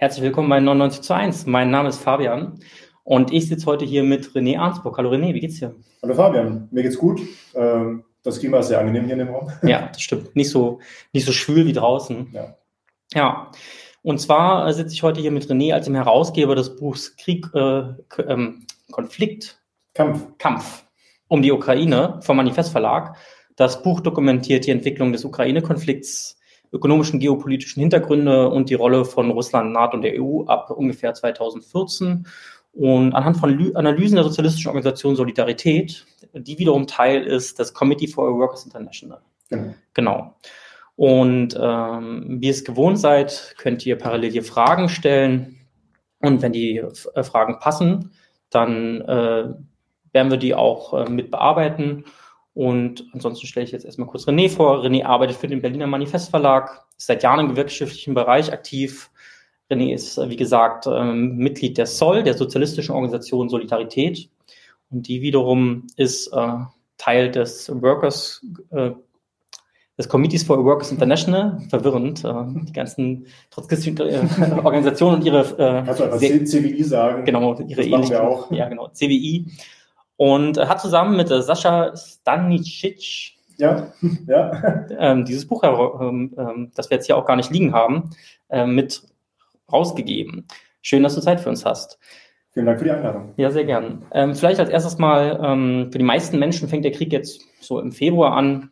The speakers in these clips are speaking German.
Herzlich willkommen bei 99 zu 1. Mein Name ist Fabian und ich sitze heute hier mit René Arnsburg. Hallo René, wie geht's dir? Hallo Fabian, mir geht's gut. Ähm, das Klima ist sehr angenehm hier in dem Raum. Ja, das stimmt. Nicht so, nicht so schwül wie draußen. Ja. Ja. Und zwar sitze ich heute hier mit René als dem Herausgeber des Buchs Krieg, äh, ähm, Konflikt, Kampf. Kampf um die Ukraine vom Manifest Verlag. Das Buch dokumentiert die Entwicklung des Ukraine-Konflikts ökonomischen, geopolitischen Hintergründe und die Rolle von Russland, NATO und der EU ab ungefähr 2014. Und anhand von Analysen der sozialistischen Organisation Solidarität, die wiederum Teil ist des Committee for Workers International. Genau. genau. Und ähm, wie ihr es gewohnt seid, könnt ihr parallel hier Fragen stellen. Und wenn die äh, Fragen passen, dann äh, werden wir die auch äh, mit bearbeiten. Und ansonsten stelle ich jetzt erstmal kurz René vor. René arbeitet für den Berliner Manifest Verlag, ist seit Jahren im gewerkschaftlichen Bereich aktiv. René ist, wie gesagt, ähm, Mitglied der SOL, der sozialistischen Organisation Solidarität. Und die wiederum ist äh, Teil des Workers, äh, des Committees for Workers International. Verwirrend, äh, die ganzen trotzkistischen Organisationen und ihre. Äh, Kannst du einfach CWI sagen? Genau, ihre ähnlichen. Ja, genau, CWI und hat zusammen mit Sascha Stanicic ja, ja. Ähm, dieses Buch, ähm, ähm, das wir jetzt hier auch gar nicht liegen haben, äh, mit rausgegeben. Schön, dass du Zeit für uns hast. Vielen Dank für die Einladung. Ja, sehr gern. Ähm, vielleicht als erstes mal, ähm, für die meisten Menschen fängt der Krieg jetzt so im Februar an,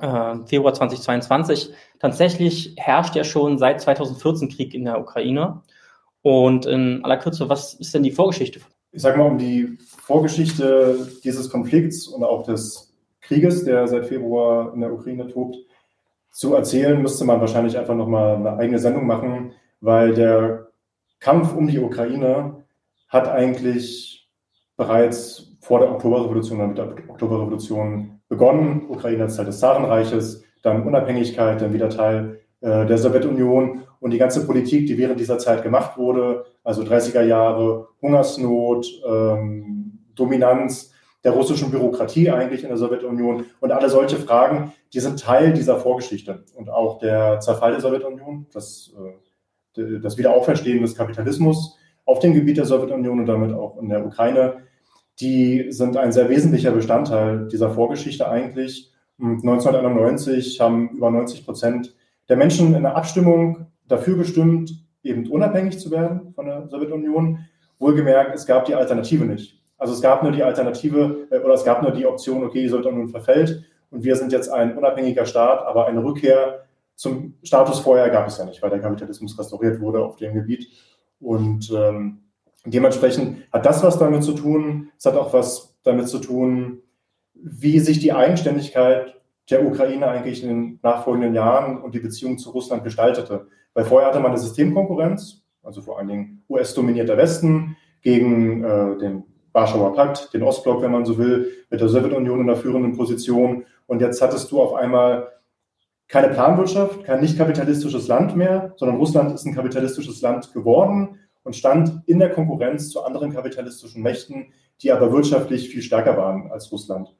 äh, Februar 2022. Tatsächlich herrscht ja schon seit 2014 Krieg in der Ukraine. Und in aller Kürze, was ist denn die Vorgeschichte ich sage mal, um die Vorgeschichte dieses Konflikts und auch des Krieges, der seit Februar in der Ukraine tobt, zu erzählen, müsste man wahrscheinlich einfach nochmal eine eigene Sendung machen, weil der Kampf um die Ukraine hat eigentlich bereits vor der Oktoberrevolution oder mit der Oktoberrevolution begonnen. Ukraine als Teil des Zarenreiches, dann Unabhängigkeit, dann wieder Teil äh, der Sowjetunion und die ganze Politik, die während dieser Zeit gemacht wurde, also 30er Jahre, Hungersnot, ähm, Dominanz der russischen Bürokratie eigentlich in der Sowjetunion und alle solche Fragen, die sind Teil dieser Vorgeschichte und auch der Zerfall der Sowjetunion, das, äh, das Wiederauferstehen des Kapitalismus auf dem Gebiet der Sowjetunion und damit auch in der Ukraine, die sind ein sehr wesentlicher Bestandteil dieser Vorgeschichte eigentlich. Und 1991 haben über 90 Prozent der Menschen in der Abstimmung dafür gestimmt, eben unabhängig zu werden von der Sowjetunion. Wohlgemerkt, es gab die Alternative nicht. Also es gab nur die Alternative äh, oder es gab nur die Option, okay, die Sowjetunion verfällt und wir sind jetzt ein unabhängiger Staat, aber eine Rückkehr zum Status vorher gab es ja nicht, weil der Kapitalismus restauriert wurde auf dem Gebiet. Und ähm, dementsprechend hat das was damit zu tun. Es hat auch was damit zu tun, wie sich die Eigenständigkeit der Ukraine eigentlich in den nachfolgenden Jahren und die Beziehung zu Russland gestaltete. Weil vorher hatte man eine Systemkonkurrenz, also vor allen Dingen US-dominierter Westen gegen äh, den Warschauer Pakt, den Ostblock, wenn man so will, mit der Sowjetunion in der führenden Position. Und jetzt hattest du auf einmal keine Planwirtschaft, kein nicht kapitalistisches Land mehr, sondern Russland ist ein kapitalistisches Land geworden und stand in der Konkurrenz zu anderen kapitalistischen Mächten, die aber wirtschaftlich viel stärker waren als Russland.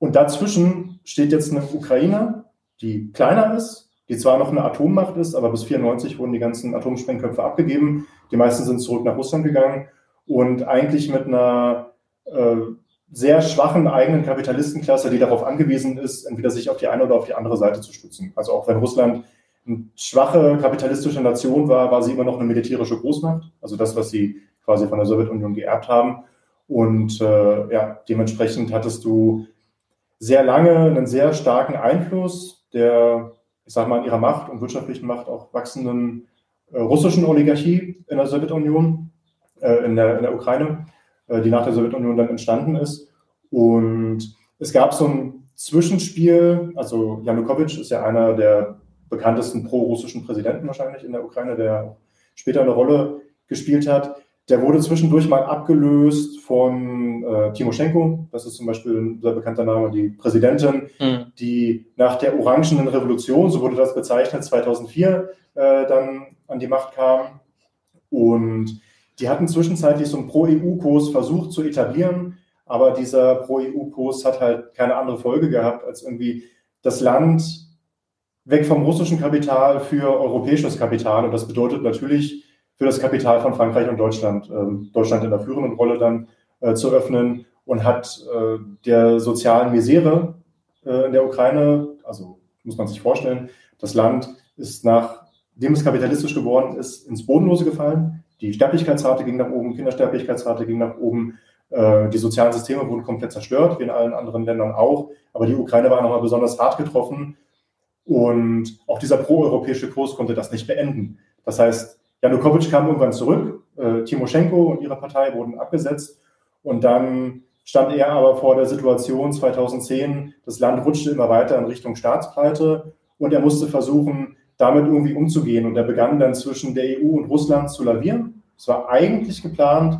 Und dazwischen steht jetzt eine Ukraine, die kleiner ist, die zwar noch eine Atommacht ist, aber bis 94 wurden die ganzen Atomsprengköpfe abgegeben. Die meisten sind zurück nach Russland gegangen und eigentlich mit einer äh, sehr schwachen eigenen Kapitalistenklasse, die darauf angewiesen ist, entweder sich auf die eine oder auf die andere Seite zu stützen. Also auch wenn Russland eine schwache kapitalistische Nation war, war sie immer noch eine militärische Großmacht. Also das, was sie quasi von der Sowjetunion geerbt haben. Und äh, ja, dementsprechend hattest du sehr lange einen sehr starken Einfluss der, ich sage mal, in ihrer Macht und wirtschaftlichen Macht auch wachsenden äh, russischen Oligarchie in der Sowjetunion, äh, in, der, in der Ukraine, äh, die nach der Sowjetunion dann entstanden ist. Und es gab so ein Zwischenspiel, also Janukowitsch ist ja einer der bekanntesten pro-russischen Präsidenten wahrscheinlich in der Ukraine, der später eine Rolle gespielt hat. Der wurde zwischendurch mal abgelöst von äh, Timoschenko. Das ist zum Beispiel ein sehr bekannter Name, die Präsidentin, mhm. die nach der Orangenen Revolution, so wurde das bezeichnet, 2004 äh, dann an die Macht kam. Und die hatten zwischenzeitlich so einen Pro-EU-Kurs versucht zu etablieren, aber dieser Pro-EU-Kurs hat halt keine andere Folge gehabt, als irgendwie das Land weg vom russischen Kapital für europäisches Kapital. Und das bedeutet natürlich für das Kapital von Frankreich und Deutschland, äh, Deutschland in der führenden Rolle dann äh, zu öffnen und hat äh, der sozialen Misere äh, in der Ukraine, also muss man sich vorstellen, das Land ist nachdem es kapitalistisch geworden ist, ins Bodenlose gefallen. Die Sterblichkeitsrate ging nach oben, Kindersterblichkeitsrate ging nach oben, äh, die sozialen Systeme wurden komplett zerstört, wie in allen anderen Ländern auch. Aber die Ukraine war nochmal besonders hart getroffen. Und auch dieser proeuropäische Kurs konnte das nicht beenden. Das heißt, Janukowitsch kam irgendwann zurück, äh, Timoschenko und ihre Partei wurden abgesetzt. Und dann stand er aber vor der Situation 2010, das Land rutschte immer weiter in Richtung Staatspleite und er musste versuchen, damit irgendwie umzugehen. Und er begann dann zwischen der EU und Russland zu lavieren. Es war eigentlich geplant,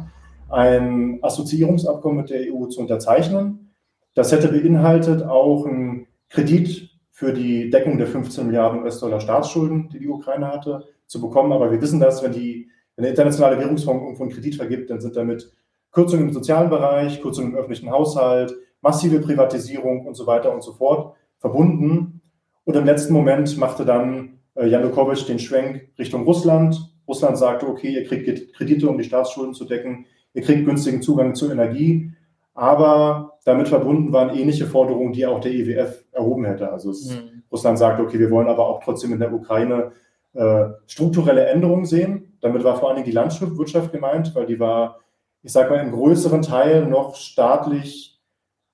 ein Assoziierungsabkommen mit der EU zu unterzeichnen. Das hätte beinhaltet auch einen Kredit für die Deckung der 15 Milliarden US-Dollar Staatsschulden, die die Ukraine hatte, zu bekommen. Aber wir wissen das, wenn, die, wenn der internationale Währungsfonds irgendwo einen Kredit vergibt, dann sind damit Kürzungen im sozialen Bereich, Kürzungen im öffentlichen Haushalt, massive Privatisierung und so weiter und so fort verbunden. Und im letzten Moment machte dann äh, Janukowitsch den Schwenk Richtung Russland. Russland sagte, okay, ihr kriegt Kredite, um die Staatsschulden zu decken ihr kriegt günstigen Zugang zur Energie, aber damit verbunden waren ähnliche Forderungen, die auch der IWF e erhoben hätte. Also es, mhm. Russland sagt, okay, wir wollen aber auch trotzdem in der Ukraine äh, strukturelle Änderungen sehen. Damit war vor allen Dingen die Landwirtschaft gemeint, weil die war, ich sage mal, im größeren Teil noch staatlich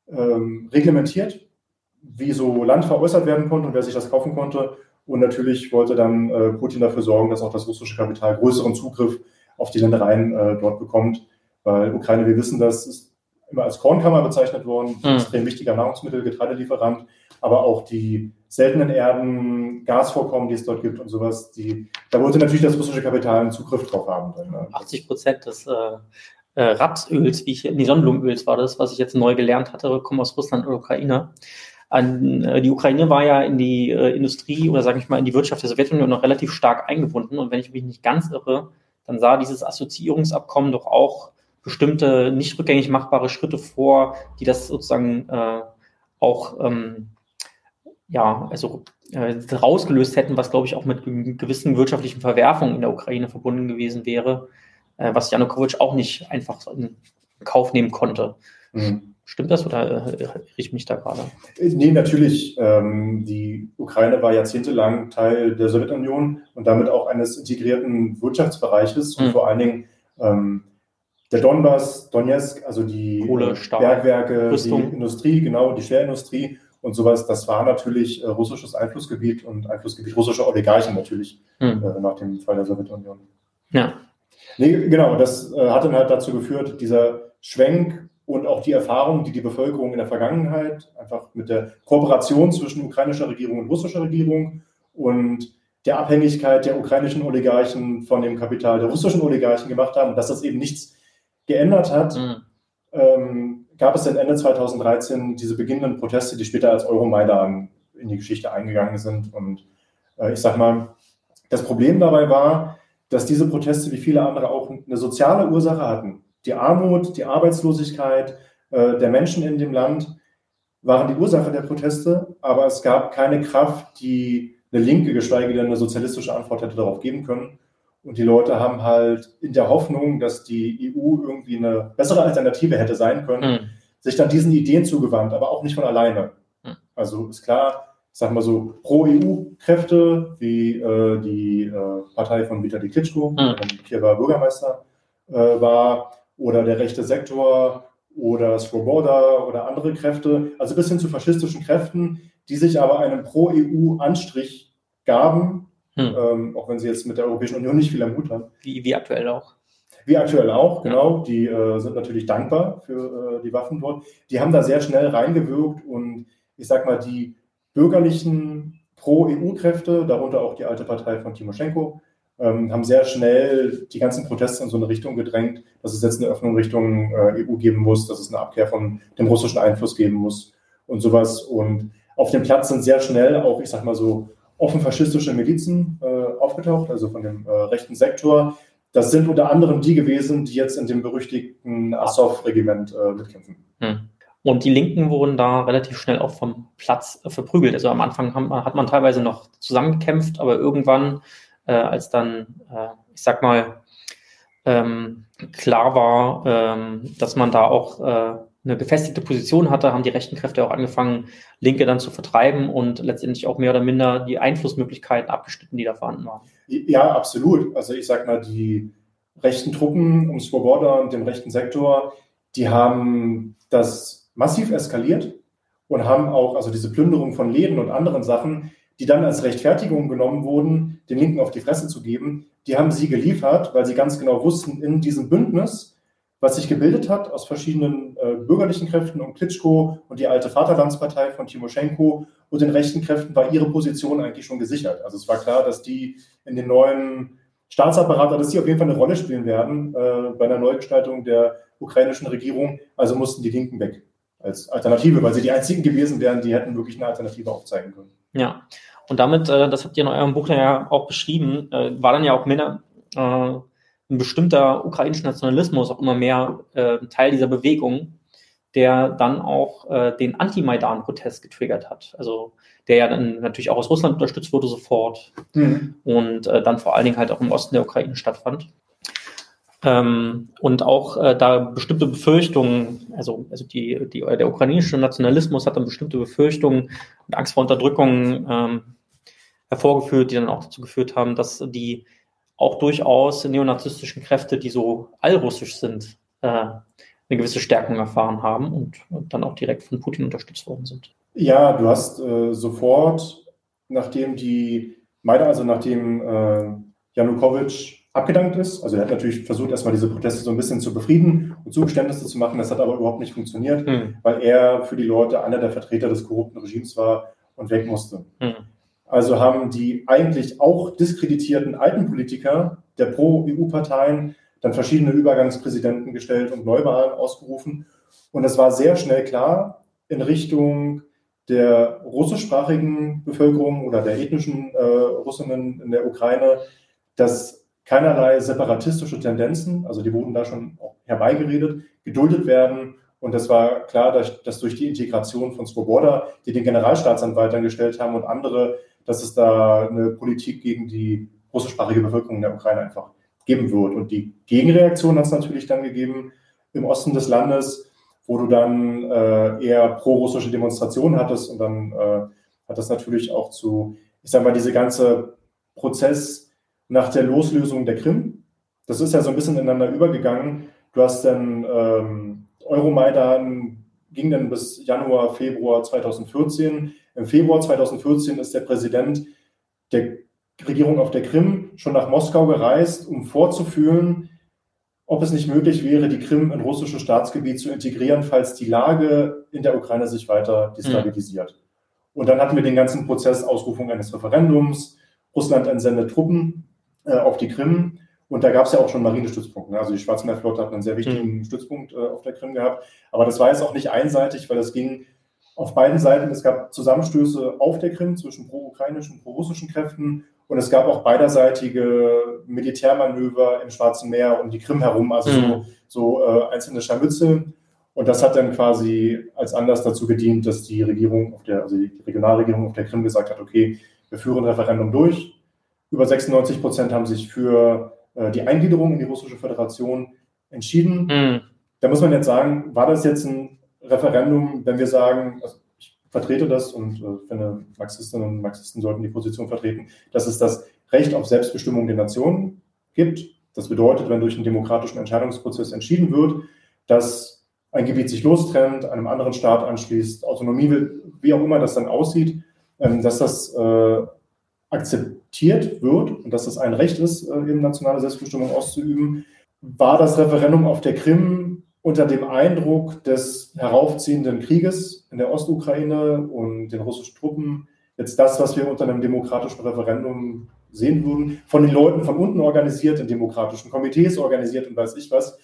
ähm, reglementiert, wie so Land veräußert werden konnte und wer sich das kaufen konnte. Und natürlich wollte dann äh, Putin dafür sorgen, dass auch das russische Kapital größeren Zugriff auf die Ländereien äh, dort bekommt. Weil Ukraine, wir wissen das, ist immer als Kornkammer bezeichnet worden, mhm. extrem wichtiger Nahrungsmittel, Getreidelieferant, aber auch die seltenen Erden, Gasvorkommen, die es dort gibt und sowas, die, da wollte natürlich das russische Kapital einen Zugriff drauf haben. Dann, ne? 80 Prozent des äh, äh, Rapsöls, wie ich, nee, Sonnenblumenöls war das, was ich jetzt neu gelernt hatte, kommen aus Russland und Ukraine. An, äh, die Ukraine war ja in die äh, Industrie oder sage ich mal in die Wirtschaft der Sowjetunion noch relativ stark eingebunden und wenn ich mich nicht ganz irre, dann sah dieses Assoziierungsabkommen doch auch bestimmte nicht rückgängig machbare Schritte vor, die das sozusagen äh, auch ähm, ja, also äh, rausgelöst hätten, was glaube ich auch mit gewissen wirtschaftlichen Verwerfungen in der Ukraine verbunden gewesen wäre, äh, was Janukowitsch auch nicht einfach in Kauf nehmen konnte. Mhm. Stimmt das oder äh, irre ich mich da gerade? Nee, natürlich. Ähm, die Ukraine war jahrzehntelang Teil der Sowjetunion und damit auch eines integrierten Wirtschaftsbereiches mhm. und vor allen Dingen ähm, der Donbass, Donetsk, also die Kohle, Bergwerke, Rüstung. die Industrie, genau, die Schwerindustrie und sowas, das war natürlich äh, russisches Einflussgebiet und Einflussgebiet russischer Oligarchen natürlich hm. äh, nach dem Fall der Sowjetunion. Ja. Nee, genau, das äh, hat dann halt dazu geführt, dieser Schwenk und auch die Erfahrung, die die Bevölkerung in der Vergangenheit einfach mit der Kooperation zwischen ukrainischer Regierung und russischer Regierung und der Abhängigkeit der ukrainischen Oligarchen von dem Kapital der russischen Oligarchen gemacht haben, dass das eben nichts geändert hat, mhm. ähm, gab es dann Ende 2013 diese beginnenden Proteste, die später als Euromaidan in die Geschichte eingegangen sind. Und äh, ich sag mal, das Problem dabei war, dass diese Proteste wie viele andere auch eine soziale Ursache hatten. Die Armut, die Arbeitslosigkeit äh, der Menschen in dem Land waren die Ursache der Proteste, aber es gab keine Kraft, die eine linke, geschweige denn eine sozialistische Antwort hätte darauf geben können. Und die Leute haben halt in der Hoffnung, dass die EU irgendwie eine bessere Alternative hätte sein können, mhm. sich dann diesen Ideen zugewandt, aber auch nicht von alleine. Mhm. Also ist klar, ich sag mal so, Pro-EU-Kräfte wie äh, die äh, Partei von Vitali Klitschko, mhm. der Kiewer Bürgermeister äh, war, oder der rechte Sektor oder Swoboda oder andere Kräfte, also bis hin zu faschistischen Kräften, die sich aber einen Pro-EU-Anstrich gaben, hm. Ähm, auch wenn sie jetzt mit der Europäischen Union nicht viel am Hut haben. Wie, wie aktuell auch. Wie aktuell auch, genau. Ja. Die äh, sind natürlich dankbar für äh, die Waffen dort. Die haben da sehr schnell reingewirkt und ich sag mal, die bürgerlichen Pro-EU-Kräfte, darunter auch die alte Partei von Timoschenko, ähm, haben sehr schnell die ganzen Proteste in so eine Richtung gedrängt, dass es jetzt eine Öffnung Richtung äh, EU geben muss, dass es eine Abkehr von dem russischen Einfluss geben muss und sowas. Und auf dem Platz sind sehr schnell auch, ich sag mal so, offen faschistische Milizen äh, aufgetaucht, also von dem äh, rechten Sektor. Das sind unter anderem die gewesen, die jetzt in dem berüchtigten Azov-Regiment äh, mitkämpfen. Hm. Und die Linken wurden da relativ schnell auch vom Platz äh, verprügelt. Also am Anfang haben, hat man teilweise noch zusammengekämpft, aber irgendwann, äh, als dann, äh, ich sag mal, ähm, klar war, ähm, dass man da auch eine gefestigte Position hatte, haben die rechten Kräfte auch angefangen, Linke dann zu vertreiben und letztendlich auch mehr oder minder die Einflussmöglichkeiten abgeschnitten, die da vorhanden waren. Ja, absolut. Also ich sag mal, die rechten Truppen um Svoboda und dem rechten Sektor, die haben das massiv eskaliert und haben auch, also diese Plünderung von Läden und anderen Sachen, die dann als Rechtfertigung genommen wurden, den Linken auf die Fresse zu geben, die haben sie geliefert, weil sie ganz genau wussten, in diesem Bündnis, was sich gebildet hat aus verschiedenen äh, bürgerlichen Kräften um Klitschko und die alte Vaterlandspartei von Timoschenko und den rechten Kräften war ihre Position eigentlich schon gesichert. Also es war klar, dass die in den neuen Staatsapparat, dass die auf jeden Fall eine Rolle spielen werden äh, bei einer Neugestaltung der ukrainischen Regierung. Also mussten die Linken weg als Alternative, weil sie die einzigen gewesen wären, die hätten wirklich eine Alternative aufzeigen können. Ja, und damit, äh, das habt ihr in eurem Buch ja auch beschrieben, äh, war dann ja auch mehr, äh, ein bestimmter ukrainischer Nationalismus auch immer mehr äh, Teil dieser Bewegung, der dann auch äh, den Anti-Maidan-Protest getriggert hat. Also der ja dann natürlich auch aus Russland unterstützt wurde sofort mhm. und äh, dann vor allen Dingen halt auch im Osten der Ukraine stattfand. Ähm, und auch äh, da bestimmte Befürchtungen, also, also die, die, der ukrainische Nationalismus hat dann bestimmte Befürchtungen und Angst vor Unterdrückung ähm, hervorgeführt, die dann auch dazu geführt haben, dass die auch durchaus neonazistischen Kräfte, die so allrussisch sind, äh, eine gewisse Stärkung erfahren haben und, und, dann auch direkt von Putin unterstützt worden sind. Ja, du hast äh, sofort, nachdem die Maidan, also nachdem äh, Janukowitsch abgedankt ist. Also er hat natürlich versucht, erstmal diese Proteste so ein bisschen zu befrieden und Zugeständnisse zu machen. Das hat aber überhaupt nicht funktioniert, hm. weil er für die Leute einer der Vertreter des korrupten Regimes war und weg musste. Hm. Also haben die eigentlich auch diskreditierten alten Politiker der Pro-EU-Parteien dann verschiedene Übergangspräsidenten gestellt und Neuwahlen ausgerufen. Und es war sehr schnell klar in Richtung der russischsprachigen Bevölkerung oder der ethnischen äh, Russinnen in der Ukraine, dass keinerlei separatistische Tendenzen, also die wurden da schon herbeigeredet, geduldet werden. Und es war klar, dass, dass durch die Integration von Svoboda, die den Generalstaatsanwalt angestellt haben und andere, dass es da eine Politik gegen die russischsprachige Bevölkerung in der Ukraine einfach geben wird. Und die Gegenreaktion hat es natürlich dann gegeben im Osten des Landes, wo du dann äh, eher pro-russische Demonstrationen hattest. Und dann äh, hat das natürlich auch zu, ich sage mal, diese ganze Prozess nach der Loslösung der Krim. Das ist ja so ein bisschen ineinander übergegangen. Du hast dann ähm, Euromaidan ging dann bis Januar, Februar 2014. Im Februar 2014 ist der Präsident der Regierung auf der Krim schon nach Moskau gereist, um vorzufühlen, ob es nicht möglich wäre, die Krim in russisches Staatsgebiet zu integrieren, falls die Lage in der Ukraine sich weiter destabilisiert. Mhm. Und dann hatten wir den ganzen Prozess Ausrufung eines Referendums. Russland entsendet Truppen äh, auf die Krim. Und da gab es ja auch schon Marinestützpunkte. Ne? Also die Schwarzmeerflotte hat einen sehr wichtigen mhm. Stützpunkt äh, auf der Krim gehabt. Aber das war jetzt auch nicht einseitig, weil es ging auf beiden Seiten. Es gab Zusammenstöße auf der Krim zwischen pro-ukrainischen und pro-russischen Kräften. Und es gab auch beiderseitige Militärmanöver im Schwarzen Meer um die Krim herum, also mhm. so, so äh, einzelne Scharmützel. Und das hat dann quasi als Anlass dazu gedient, dass die Regierung auf der, also die Regionalregierung auf der Krim gesagt hat, okay, wir führen ein Referendum durch, über 96 Prozent haben sich für äh, die Eingliederung in die Russische Föderation entschieden. Mhm. Da muss man jetzt sagen, war das jetzt ein Referendum, wenn wir sagen, also ich vertrete das und äh, finde, Marxistinnen und Marxisten sollten die Position vertreten, dass es das Recht auf Selbstbestimmung der Nation gibt. Das bedeutet, wenn durch einen demokratischen Entscheidungsprozess entschieden wird, dass ein Gebiet sich lostrennt, einem anderen Staat anschließt, Autonomie will, wie auch immer das dann aussieht, ähm, dass das äh, akzeptiert wird und dass es ein Recht ist, äh, eben nationale Selbstbestimmung auszuüben, war das Referendum auf der Krim unter dem Eindruck des heraufziehenden Krieges in der Ostukraine und den russischen Truppen jetzt das, was wir unter einem demokratischen Referendum sehen würden, von den Leuten von unten organisiert, in demokratischen Komitees organisiert und weiß ich was.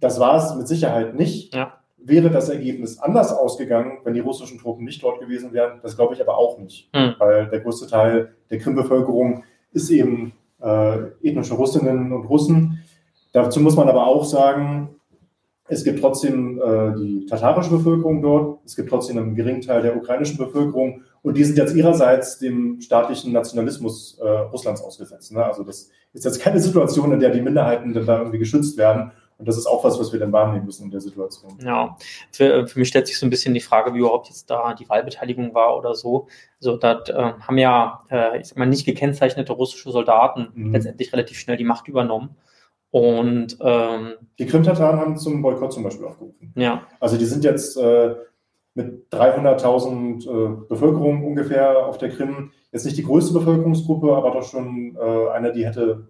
Das war es mit Sicherheit nicht. Ja. Wäre das Ergebnis anders ausgegangen, wenn die russischen Truppen nicht dort gewesen wären? Das glaube ich aber auch nicht, mhm. weil der größte Teil der Krim-Bevölkerung ist eben äh, ethnische Russinnen und Russen. Dazu muss man aber auch sagen, Es gibt trotzdem äh, die tatarische Bevölkerung dort, es gibt trotzdem einen geringen Teil der ukrainischen Bevölkerung und die sind jetzt ihrerseits dem staatlichen Nationalismus äh, Russlands ausgesetzt. Ne? Also das ist jetzt keine Situation, in der die Minderheiten dann da irgendwie geschützt werden. Und das ist auch was, was wir dann wahrnehmen müssen in der Situation. Ja, für, für mich stellt sich so ein bisschen die Frage, wie überhaupt jetzt da die Wahlbeteiligung war oder so. Also da äh, haben ja, äh, ich sag mal, nicht gekennzeichnete russische Soldaten mhm. letztendlich relativ schnell die Macht übernommen. Und ähm, die Krim-Tataren haben zum Boykott zum Beispiel aufgerufen. Ja. Also die sind jetzt äh, mit 300.000 äh, Bevölkerung ungefähr auf der Krim jetzt nicht die größte Bevölkerungsgruppe, aber doch schon äh, eine, die hätte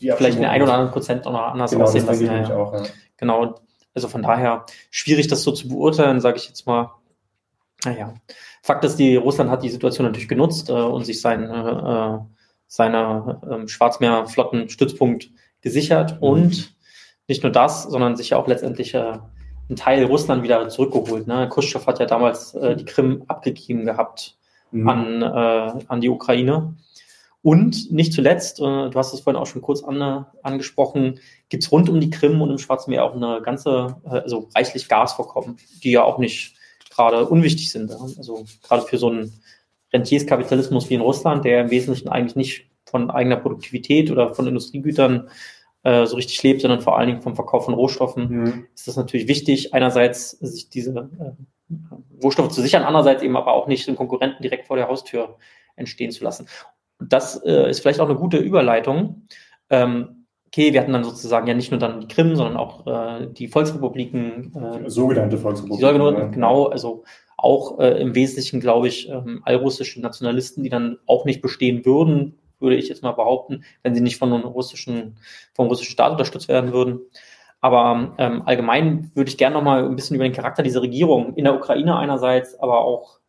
die vielleicht in ein oder anderen Prozent noch anders genau, aussehen lassen. Ja, ja. Auch, ja. Genau. Also von daher schwierig, das so zu beurteilen, sage ich jetzt mal. Naja. Fakt ist, die Russland hat die Situation natürlich genutzt äh, und sich sein, äh, seine äh, Schwarzmeerflottenstützpunkt gesichert mhm. und nicht nur das, sondern sich ja auch letztendlich äh, einen Teil Russland wieder zurückgeholt. Ne? Khrushchev hat ja damals äh, die Krim abgegeben gehabt mhm. an, äh, an die Ukraine. Und nicht zuletzt, äh, du hast es vorhin auch schon kurz an, angesprochen, gibt es rund um die Krim und im Schwarzen Meer auch eine ganze, äh, also reichlich Gasvorkommen, die ja auch nicht gerade unwichtig sind. Also gerade für so einen Rentierskapitalismus wie in Russland, der im Wesentlichen eigentlich nicht von eigener Produktivität oder von Industriegütern äh, so richtig lebt, sondern vor allen Dingen vom Verkauf von Rohstoffen, mhm. ist das natürlich wichtig, einerseits sich diese äh, Rohstoffe zu sichern, andererseits eben aber auch nicht den Konkurrenten direkt vor der Haustür entstehen zu lassen. Und das äh, ist vielleicht auch eine gute Überleitung. Ähm, okay, wir hatten dann sozusagen ja nicht nur dann die Krim, sondern auch äh, die Volksrepubliken. Äh, sogenannte Volksrepubliken. Ja. Genau, also auch äh, im Wesentlichen, glaube ich, ähm, allrussische Nationalisten, die dann auch nicht bestehen würden, würde ich jetzt mal behaupten, wenn sie nicht von einem russischen, vom russischen Staat unterstützt werden würden. Aber ähm, allgemein würde ich gerne noch mal ein bisschen über den Charakter dieser Regierung in der Ukraine einerseits, aber auch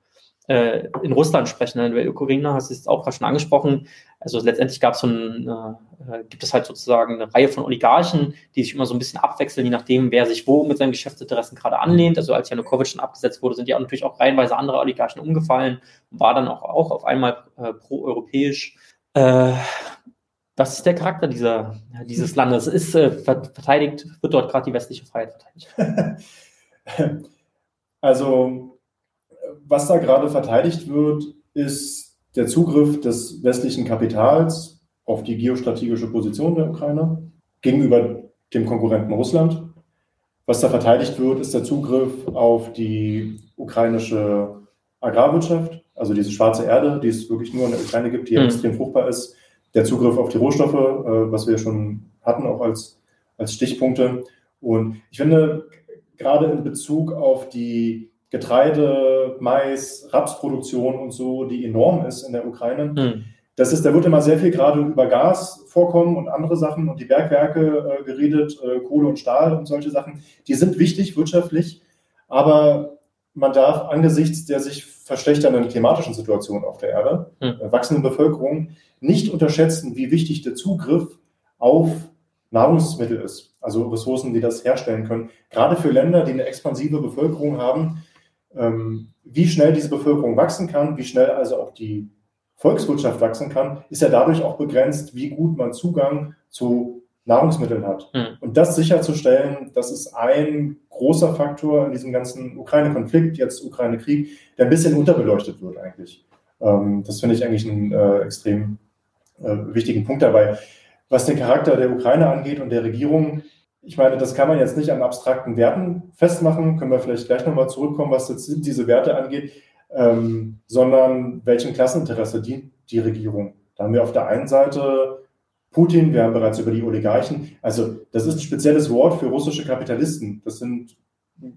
äh, in Russland sprechen. In der Ukraine hast du es auch gerade schon angesprochen. Also letztendlich gab so ein, äh, gibt es halt sozusagen eine Reihe von Oligarchen, die sich immer so ein bisschen abwechseln, je nachdem, wer sich wo mit seinen Geschäftsinteressen gerade anlehnt. Also als Janukowitsch dann abgesetzt wurde, sind ja natürlich auch reihenweise andere Oligarchen umgefallen und war dann auch, auch auf einmal äh, pro-europäisch. Äh, was ist der Charakter dieser, dieses Landes? Ist äh, verteidigt, wird dort gerade die westliche Freiheit verteidigt? Also, was da gerade verteidigt wird, ist der Zugriff des westlichen Kapitals auf die geostrategische Position der Ukraine gegenüber dem Konkurrenten Russland. Was da verteidigt wird, ist der Zugriff auf die ukrainische Agrarwirtschaft, also diese schwarze Erde, die es wirklich nur in der Ukraine gibt, die mhm. extrem fruchtbar ist. Der Zugriff auf die Rohstoffe, äh, was wir schon hatten, auch als, als Stichpunkte. Und ich finde, gerade in Bezug auf die Getreide, Mais, Rapsproduktion und so, die enorm ist in der Ukraine, mhm. Das ist, da wird immer sehr viel gerade über Gas vorkommen und andere Sachen und die Bergwerke äh, geredet, äh, Kohle und Stahl und solche Sachen. Die sind wichtig wirtschaftlich, aber man darf angesichts der sich verschlechternden klimatischen Situation auf der Erde, mhm. wachsenden Bevölkerung, nicht unterschätzen, wie wichtig der Zugriff auf Nahrungsmittel ist, also Ressourcen, die das herstellen können. Gerade für Länder, die eine expansive Bevölkerung haben, ähm, wie schnell diese Bevölkerung wachsen kann, wie schnell also auch die Volkswirtschaft wachsen kann, ist ja dadurch auch begrenzt, wie gut man Zugang zu Nahrungsmitteln hat. Mhm. Und das sicherzustellen, das ist ein großer Faktor in diesem ganzen Ukraine-Konflikt, jetzt Ukraine-Krieg, der ein bisschen unterbeleuchtet wird eigentlich. Ähm, das finde ich eigentlich einen äh, extrem äh, wichtigen Punkt dabei. Was den Charakter der Ukraine angeht und der Regierung, ich meine, das kann man jetzt nicht an abstrakten Werten festmachen, können wir vielleicht gleich nochmal zurückkommen, was jetzt diese Werte angeht, ähm, sondern welchem Klasseninteresse dient die Regierung. Da haben wir auf der einen Seite Putin, wir haben bereits über die Oligarchen. Also das ist ein spezielles Wort für russische Kapitalisten. Das sind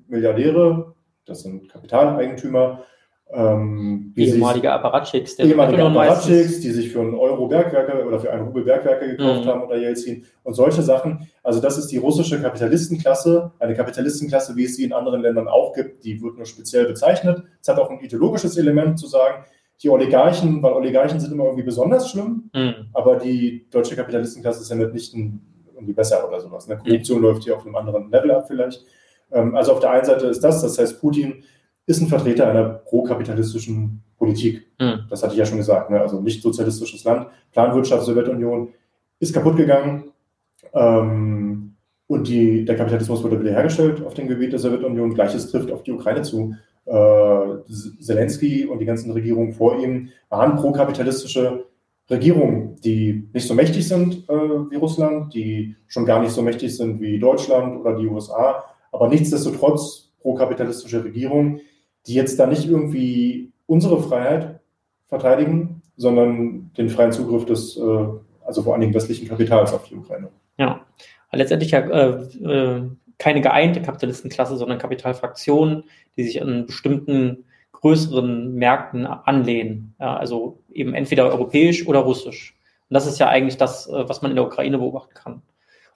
Milliardäre, das sind Kapitaleigentümer. Ähm, ehemalige Apparatchiks. Ehemalige Apparatchiks, die sich für einen Euro Bergwerke oder für einen Rubel Bergwerke gekauft mhm. haben unter Jelzin und solche Sachen. Also das ist die russische Kapitalistenklasse, eine Kapitalistenklasse, wie es sie in anderen Ländern auch gibt. Die wird nur speziell bezeichnet. Es hat auch ein ideologisches Element zu sagen, die Oligarchen, weil Oligarchen sind immer irgendwie besonders schlimm, mhm. aber die deutsche Kapitalistenklasse ist ja nicht irgendwie besser oder sowas. Ne? Korruption mhm. läuft hier auf einem anderen Level ab vielleicht. Ähm, also auf der einen Seite ist das, das heißt, Putin ist ein Vertreter einer pro-kapitalistischen Politik. Mhm. Das hatte ich ja schon gesagt. Ne? Also nicht sozialistisches Land, Planwirtschaft, Sowjetunion ist kaputt gegangen. Ähm, und die, der Kapitalismus wurde wiederhergestellt auf dem Gebiet der Sowjetunion. Gleiches trifft auf die Ukraine zu. Äh, Zelensky und die ganzen Regierungen vor ihm waren pro-kapitalistische Regierungen, die nicht so mächtig sind äh, wie Russland, die schon gar nicht so mächtig sind wie Deutschland oder die USA, aber nichtsdestotrotz pro-kapitalistische Regierungen, die jetzt da nicht irgendwie unsere Freiheit verteidigen, sondern den freien Zugriff des, äh, also vor allen Dingen westlichen Kapitals auf die Ukraine. Ja, letztendlich ja äh, äh, keine geeinte Kapitalistenklasse, sondern Kapitalfraktionen, die sich an bestimmten größeren Märkten anlehnen. Ja, also eben entweder europäisch oder russisch. Und das ist ja eigentlich das, äh, was man in der Ukraine beobachten kann.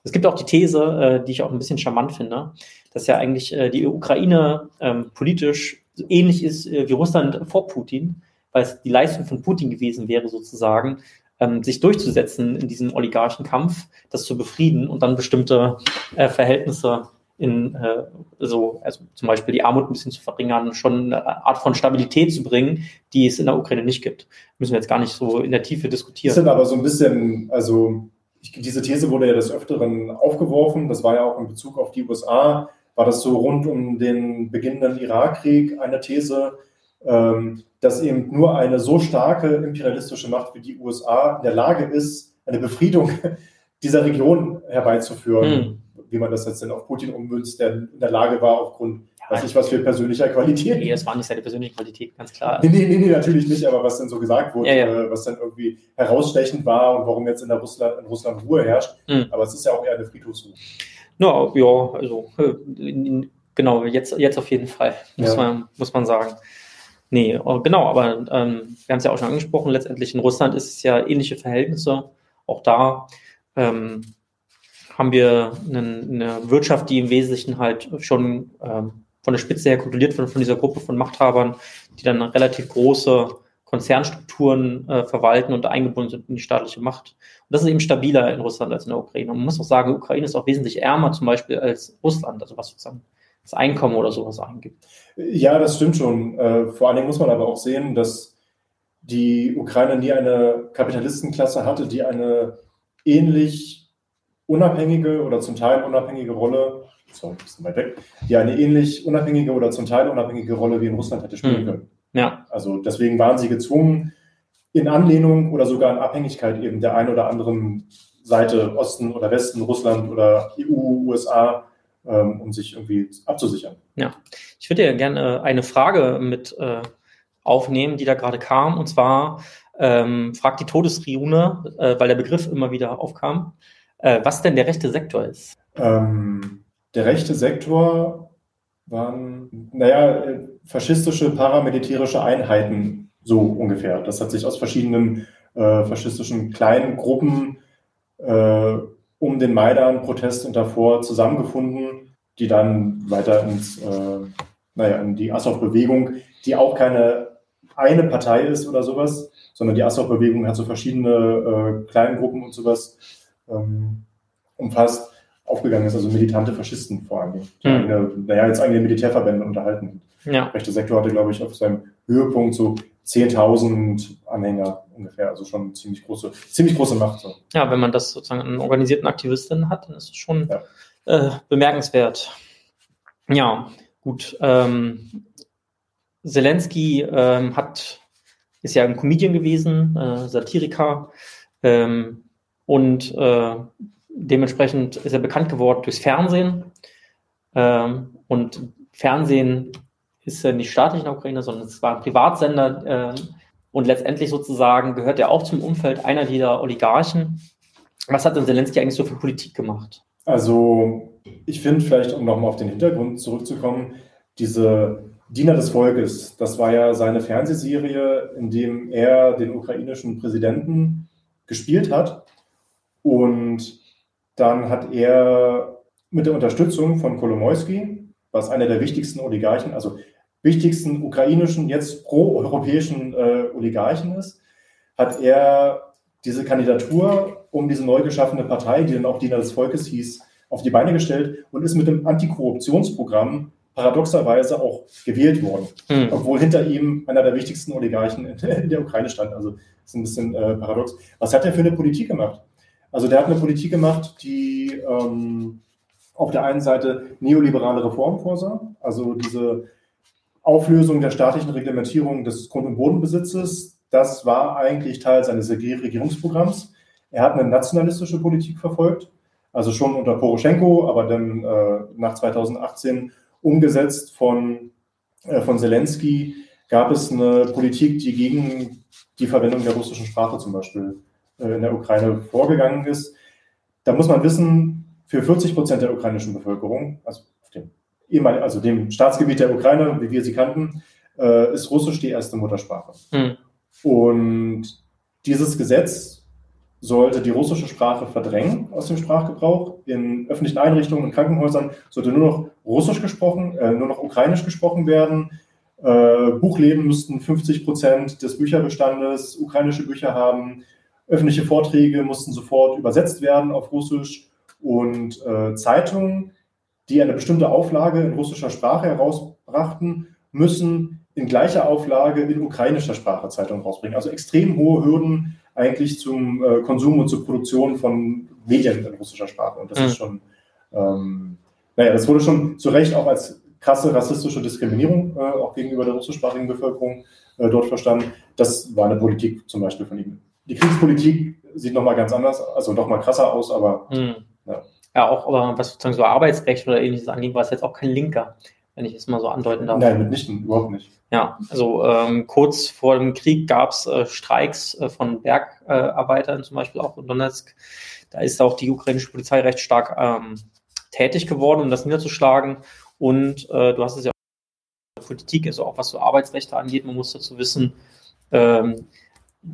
Es gibt auch die These, äh, die ich auch ein bisschen charmant finde, dass ja eigentlich äh, die Ukraine ähm, politisch ähnlich ist wie Russland vor Putin, weil es die Leistung von Putin gewesen wäre, sozusagen, ähm, sich durchzusetzen in diesem Oligarchenkampf, das zu befrieden und dann bestimmte Verhältnisse in äh, so, also zum Beispiel die Armut ein bisschen zu verringern, schon eine Art von Stabilität zu bringen, die es in der Ukraine nicht gibt. Müssen wir jetzt gar nicht so in der Tiefe diskutieren. Das ist aber so ein bisschen, also ich, diese These wurde ja des Öfteren aufgeworfen, das war ja auch in Bezug auf die USA, war das so rund um den beginnenden Irakkrieg eine These, dass eben nur eine so starke imperialistische Macht wie die USA in der Lage ist, eine Befriedung dieser Region herbeizuführen. Hm wie man das jetzt denn auf Putin ummünzt, der in der Lage war, aufgrund, ja, weiß ich was für persönlicher Qualität. Nee, es war nicht seine persönliche Qualität, ganz klar. Nee, nee, nee, nee natürlich nicht, aber was dann so gesagt wurde, ja, ja. Äh, was dann irgendwie herausstechend war und warum jetzt in, der Russland, in Russland Ruhe herrscht. Mhm. Aber es ist ja auch eher eine Friedhofsruhe. No, ja, also äh, genau, jetzt, jetzt auf jeden Fall, muss, man, muss man sagen. Nee, oh, genau, aber ähm, wir haben es ja auch schon angesprochen, letztendlich in Russland ist es ja ähnliche Verhältnisse. Auch da ähm, haben wir eine, eine, Wirtschaft, die im Wesentlichen halt schon ähm, von der Spitze her kontrolliert wird, von dieser Gruppe von Machthabern, die dann relativ große Konzernstrukturen äh, verwalten und eingebunden sind in die staatliche Macht. Und das ist eben stabiler in Russland als in der Ukraine. Und man muss auch sagen, Ukraine ist auch wesentlich ärmer zum Beispiel als Russland, also was sozusagen das Einkommen oder sowas eingibt. Ja, das stimmt schon. Äh, vor allen Dingen muss man aber auch sehen, dass die Ukraine nie eine Kapitalistenklasse hatte, die eine ähnlich unabhängige oder zum Teil unabhängige Rolle, sorry, ein bisschen weit weg, die eine ähnlich unabhängige oder zum Teil unabhängige Rolle wie in Russland hätte spielen hm. können. Ja. Also deswegen waren sie gezwungen, in Anlehnung oder sogar in Abhängigkeit eben der einen oder anderen Seite, Osten oder Westen, Russland oder EU, USA, ähm, um sich irgendwie abzusichern. Ja, ich würde ja gerne eine Frage mit äh, aufnehmen, die da gerade kam, und zwar ähm, fragt die Todesriune, äh, weil der Begriff immer wieder aufkam äh, was denn der rechte Sektor ist. Ähm, der rechte Sektor waren, naja, faschistische paramilitärische Einheiten, so ungefähr. Das hat sich aus verschiedenen äh, faschistischen kleinen Gruppen äh, um den Maidan-Protest und davor zusammengefunden, die dann weiter ins, äh, naja, in die Assow-Bewegung, die auch keine eine Partei ist oder sowas, sondern die Assow-Bewegung hat so verschiedene äh, kleinen Gruppen und sowas ähm, umfasst, aufgegangen ist, also militante Faschisten vor allem, die mhm. eine, naja, jetzt eigene Militärverbände unterhalten. Ja. Der rechte Sektor hatte, glaube ich, auf seinem Höhepunkt so 10.000 Anhänger ungefähr, also schon ziemlich große, ziemlich große Macht. So. Ja, wenn man das sozusagen an organisierten Aktivistinnen hat, dann ist es schon ja. äh, bemerkenswert. Ja, gut. Ähm, Zelensky ähm, hat, ist ja ein Comedian gewesen, äh, Satiriker. Ähm, und äh, dementsprechend ist er bekannt geworden durchs Fernsehen. Ähm, und Fernsehen ist ja nicht staatlich in der Ukraine, sondern es war ein Privatsender. Äh, und letztendlich sozusagen gehört er auch zum Umfeld einer dieser Oligarchen. Was hat denn Zelensky eigentlich so für Politik gemacht? Also, ich finde vielleicht, um nochmal auf den Hintergrund zurückzukommen, diese Diener des Volkes, das war ja seine Fernsehserie, in dem er den ukrainischen Präsidenten gespielt hat. Und dann hat er mit der Unterstützung von Kolomoisky, was einer der wichtigsten Oligarchen, also wichtigsten ukrainischen, jetzt pro-europäischen äh, Oligarchen ist, hat er diese Kandidatur um diese neu geschaffene Partei, die dann auch Diener des Volkes hieß, auf die Beine gestellt und ist mit dem Antikorruptionsprogramm paradoxerweise auch gewählt worden, mhm. obwohl hinter ihm einer der wichtigsten Oligarchen in der Ukraine stand. Also ist ein bisschen äh, paradox. Was hat er für eine Politik gemacht? Also der hat eine Politik gemacht, die ähm, auf der einen Seite neoliberale Reformen vorsah, also diese Auflösung der staatlichen Reglementierung des Grund- und Bodenbesitzes, das war eigentlich Teil seines Regierungsprogramms. Er hat eine nationalistische Politik verfolgt, also schon unter Poroschenko, aber dann äh, nach 2018 umgesetzt von, äh, von Zelensky, gab es eine Politik, die gegen die Verwendung der russischen Sprache zum Beispiel äh, in der Ukraine vorgegangen ist. Da muss man wissen, für 40 Prozent der ukrainischen Bevölkerung, also dem, also dem Staatsgebiet der Ukraine, wie wir sie kannten, äh, ist Russisch die erste Muttersprache. Mhm. Und dieses Gesetz sollte die russische Sprache verdrängen aus dem Sprachgebrauch. In öffentlichen Einrichtungen und Krankenhäusern sollte nur noch Russisch gesprochen, äh, nur noch Ukrainisch gesprochen werden. Äh, Buchläden müssten 50 Prozent des Bücherbestandes ukrainische Bücher haben. Öffentliche Vorträge mussten sofort übersetzt werden auf Russisch und äh, Zeitungen, die eine bestimmte Auflage in russischer Sprache herausbrachten, müssen in gleicher Auflage in ukrainischer Sprache Zeitungen rausbringen. Also extrem hohe Hürden eigentlich zum äh, Konsum und zur Produktion von Medien in russischer Sprache. Und das mhm. ist schon, ähm, naja, das wurde schon zu Recht auch als krasse rassistische Diskriminierung äh, auch gegenüber der russischsprachigen Bevölkerung äh, dort verstanden. Das war eine Politik zum Beispiel von ihm. Die Kriegspolitik sieht nochmal ganz anders, also nochmal krasser aus, aber mhm. ja. Ja. auch aber was sozusagen so Arbeitsrecht oder ähnliches angeht, war es jetzt auch kein Linker, wenn ich es mal so andeuten darf. Nein, mitnichten, überhaupt nicht. Ja, also ähm, kurz vor dem Krieg gab es äh, Streiks äh, von Bergarbeitern, zum Beispiel auch in Donetsk. Da ist auch die ukrainische Polizei recht stark ähm, tätig geworden, um das niederzuschlagen. Und äh, du hast es ja auch Politik, also auch was so Arbeitsrechte angeht, man muss dazu wissen, ähm,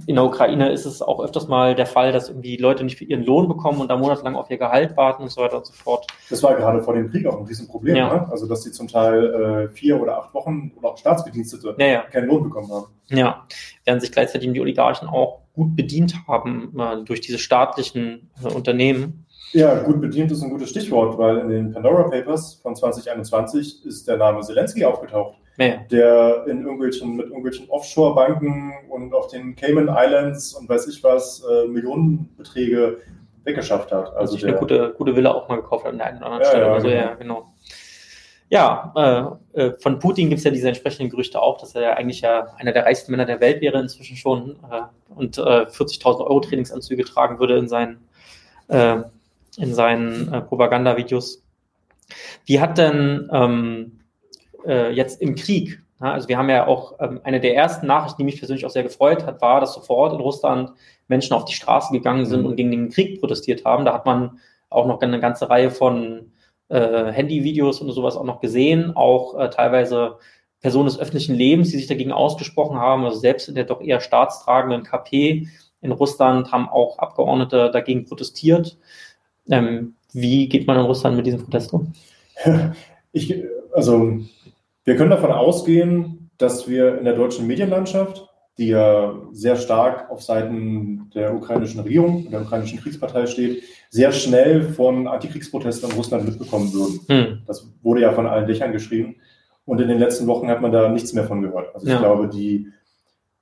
in der Ukraine ist es auch öfters mal der Fall, dass irgendwie Leute nicht für ihren Lohn bekommen und da monatelang auf ihr Gehalt warten und so weiter und so fort. Das war gerade vor dem Krieg auch ein Riesenproblem, ja. ne? Also, dass sie zum Teil äh, vier oder acht Wochen oder auch Staatsbedienstete ja, ja. keinen Lohn bekommen haben. Ja, während sich gleichzeitig die Oligarchen auch gut bedient haben äh, durch diese staatlichen äh, Unternehmen. Ja, gut bedient ist ein gutes Stichwort, weil in den Pandora Papers von 2021 ist der Name Zelensky aufgetaucht, ja. der in irgendwelchen, mit irgendwelchen Offshore-Banken und auf den Cayman Islands und weiß ich was äh, Millionenbeträge weggeschafft hat. Also, also der, eine gute, gute Villa auch mal gekauft hat an der einen oder anderen ja, Stelle. Ja, also, genau. ja, genau. Ja, äh, äh von Putin gibt es ja diese entsprechenden Gerüchte auch, dass er ja eigentlich ja einer der reichsten Männer der Welt wäre inzwischen schon äh, und 40.000 äh, Euro Trainingsanzüge tragen würde in seinen äh, in seinen Propagandavideos. Wie hat denn ähm, äh, jetzt im Krieg, na, also wir haben ja auch ähm, eine der ersten Nachrichten, die mich persönlich auch sehr gefreut hat, war, dass sofort in Russland Menschen auf die Straße gegangen sind mhm. und gegen den Krieg protestiert haben. Da hat man auch noch eine ganze Reihe von äh, Handyvideos und sowas auch noch gesehen, auch äh, teilweise Personen des öffentlichen Lebens, die sich dagegen ausgesprochen haben, also selbst in der doch eher staatstragenden KP in Russland haben auch Abgeordnete dagegen protestiert. Ähm, wie geht man in Russland mit diesem Protest um? Ich, also, wir können davon ausgehen, dass wir in der deutschen Medienlandschaft, die ja sehr stark auf Seiten der ukrainischen Regierung, der ukrainischen Kriegspartei steht, sehr schnell von Antikriegsprotesten in Russland mitbekommen würden. Hm. Das wurde ja von allen Dächern geschrieben. Und in den letzten Wochen hat man da nichts mehr von gehört. Also ich ja. glaube, die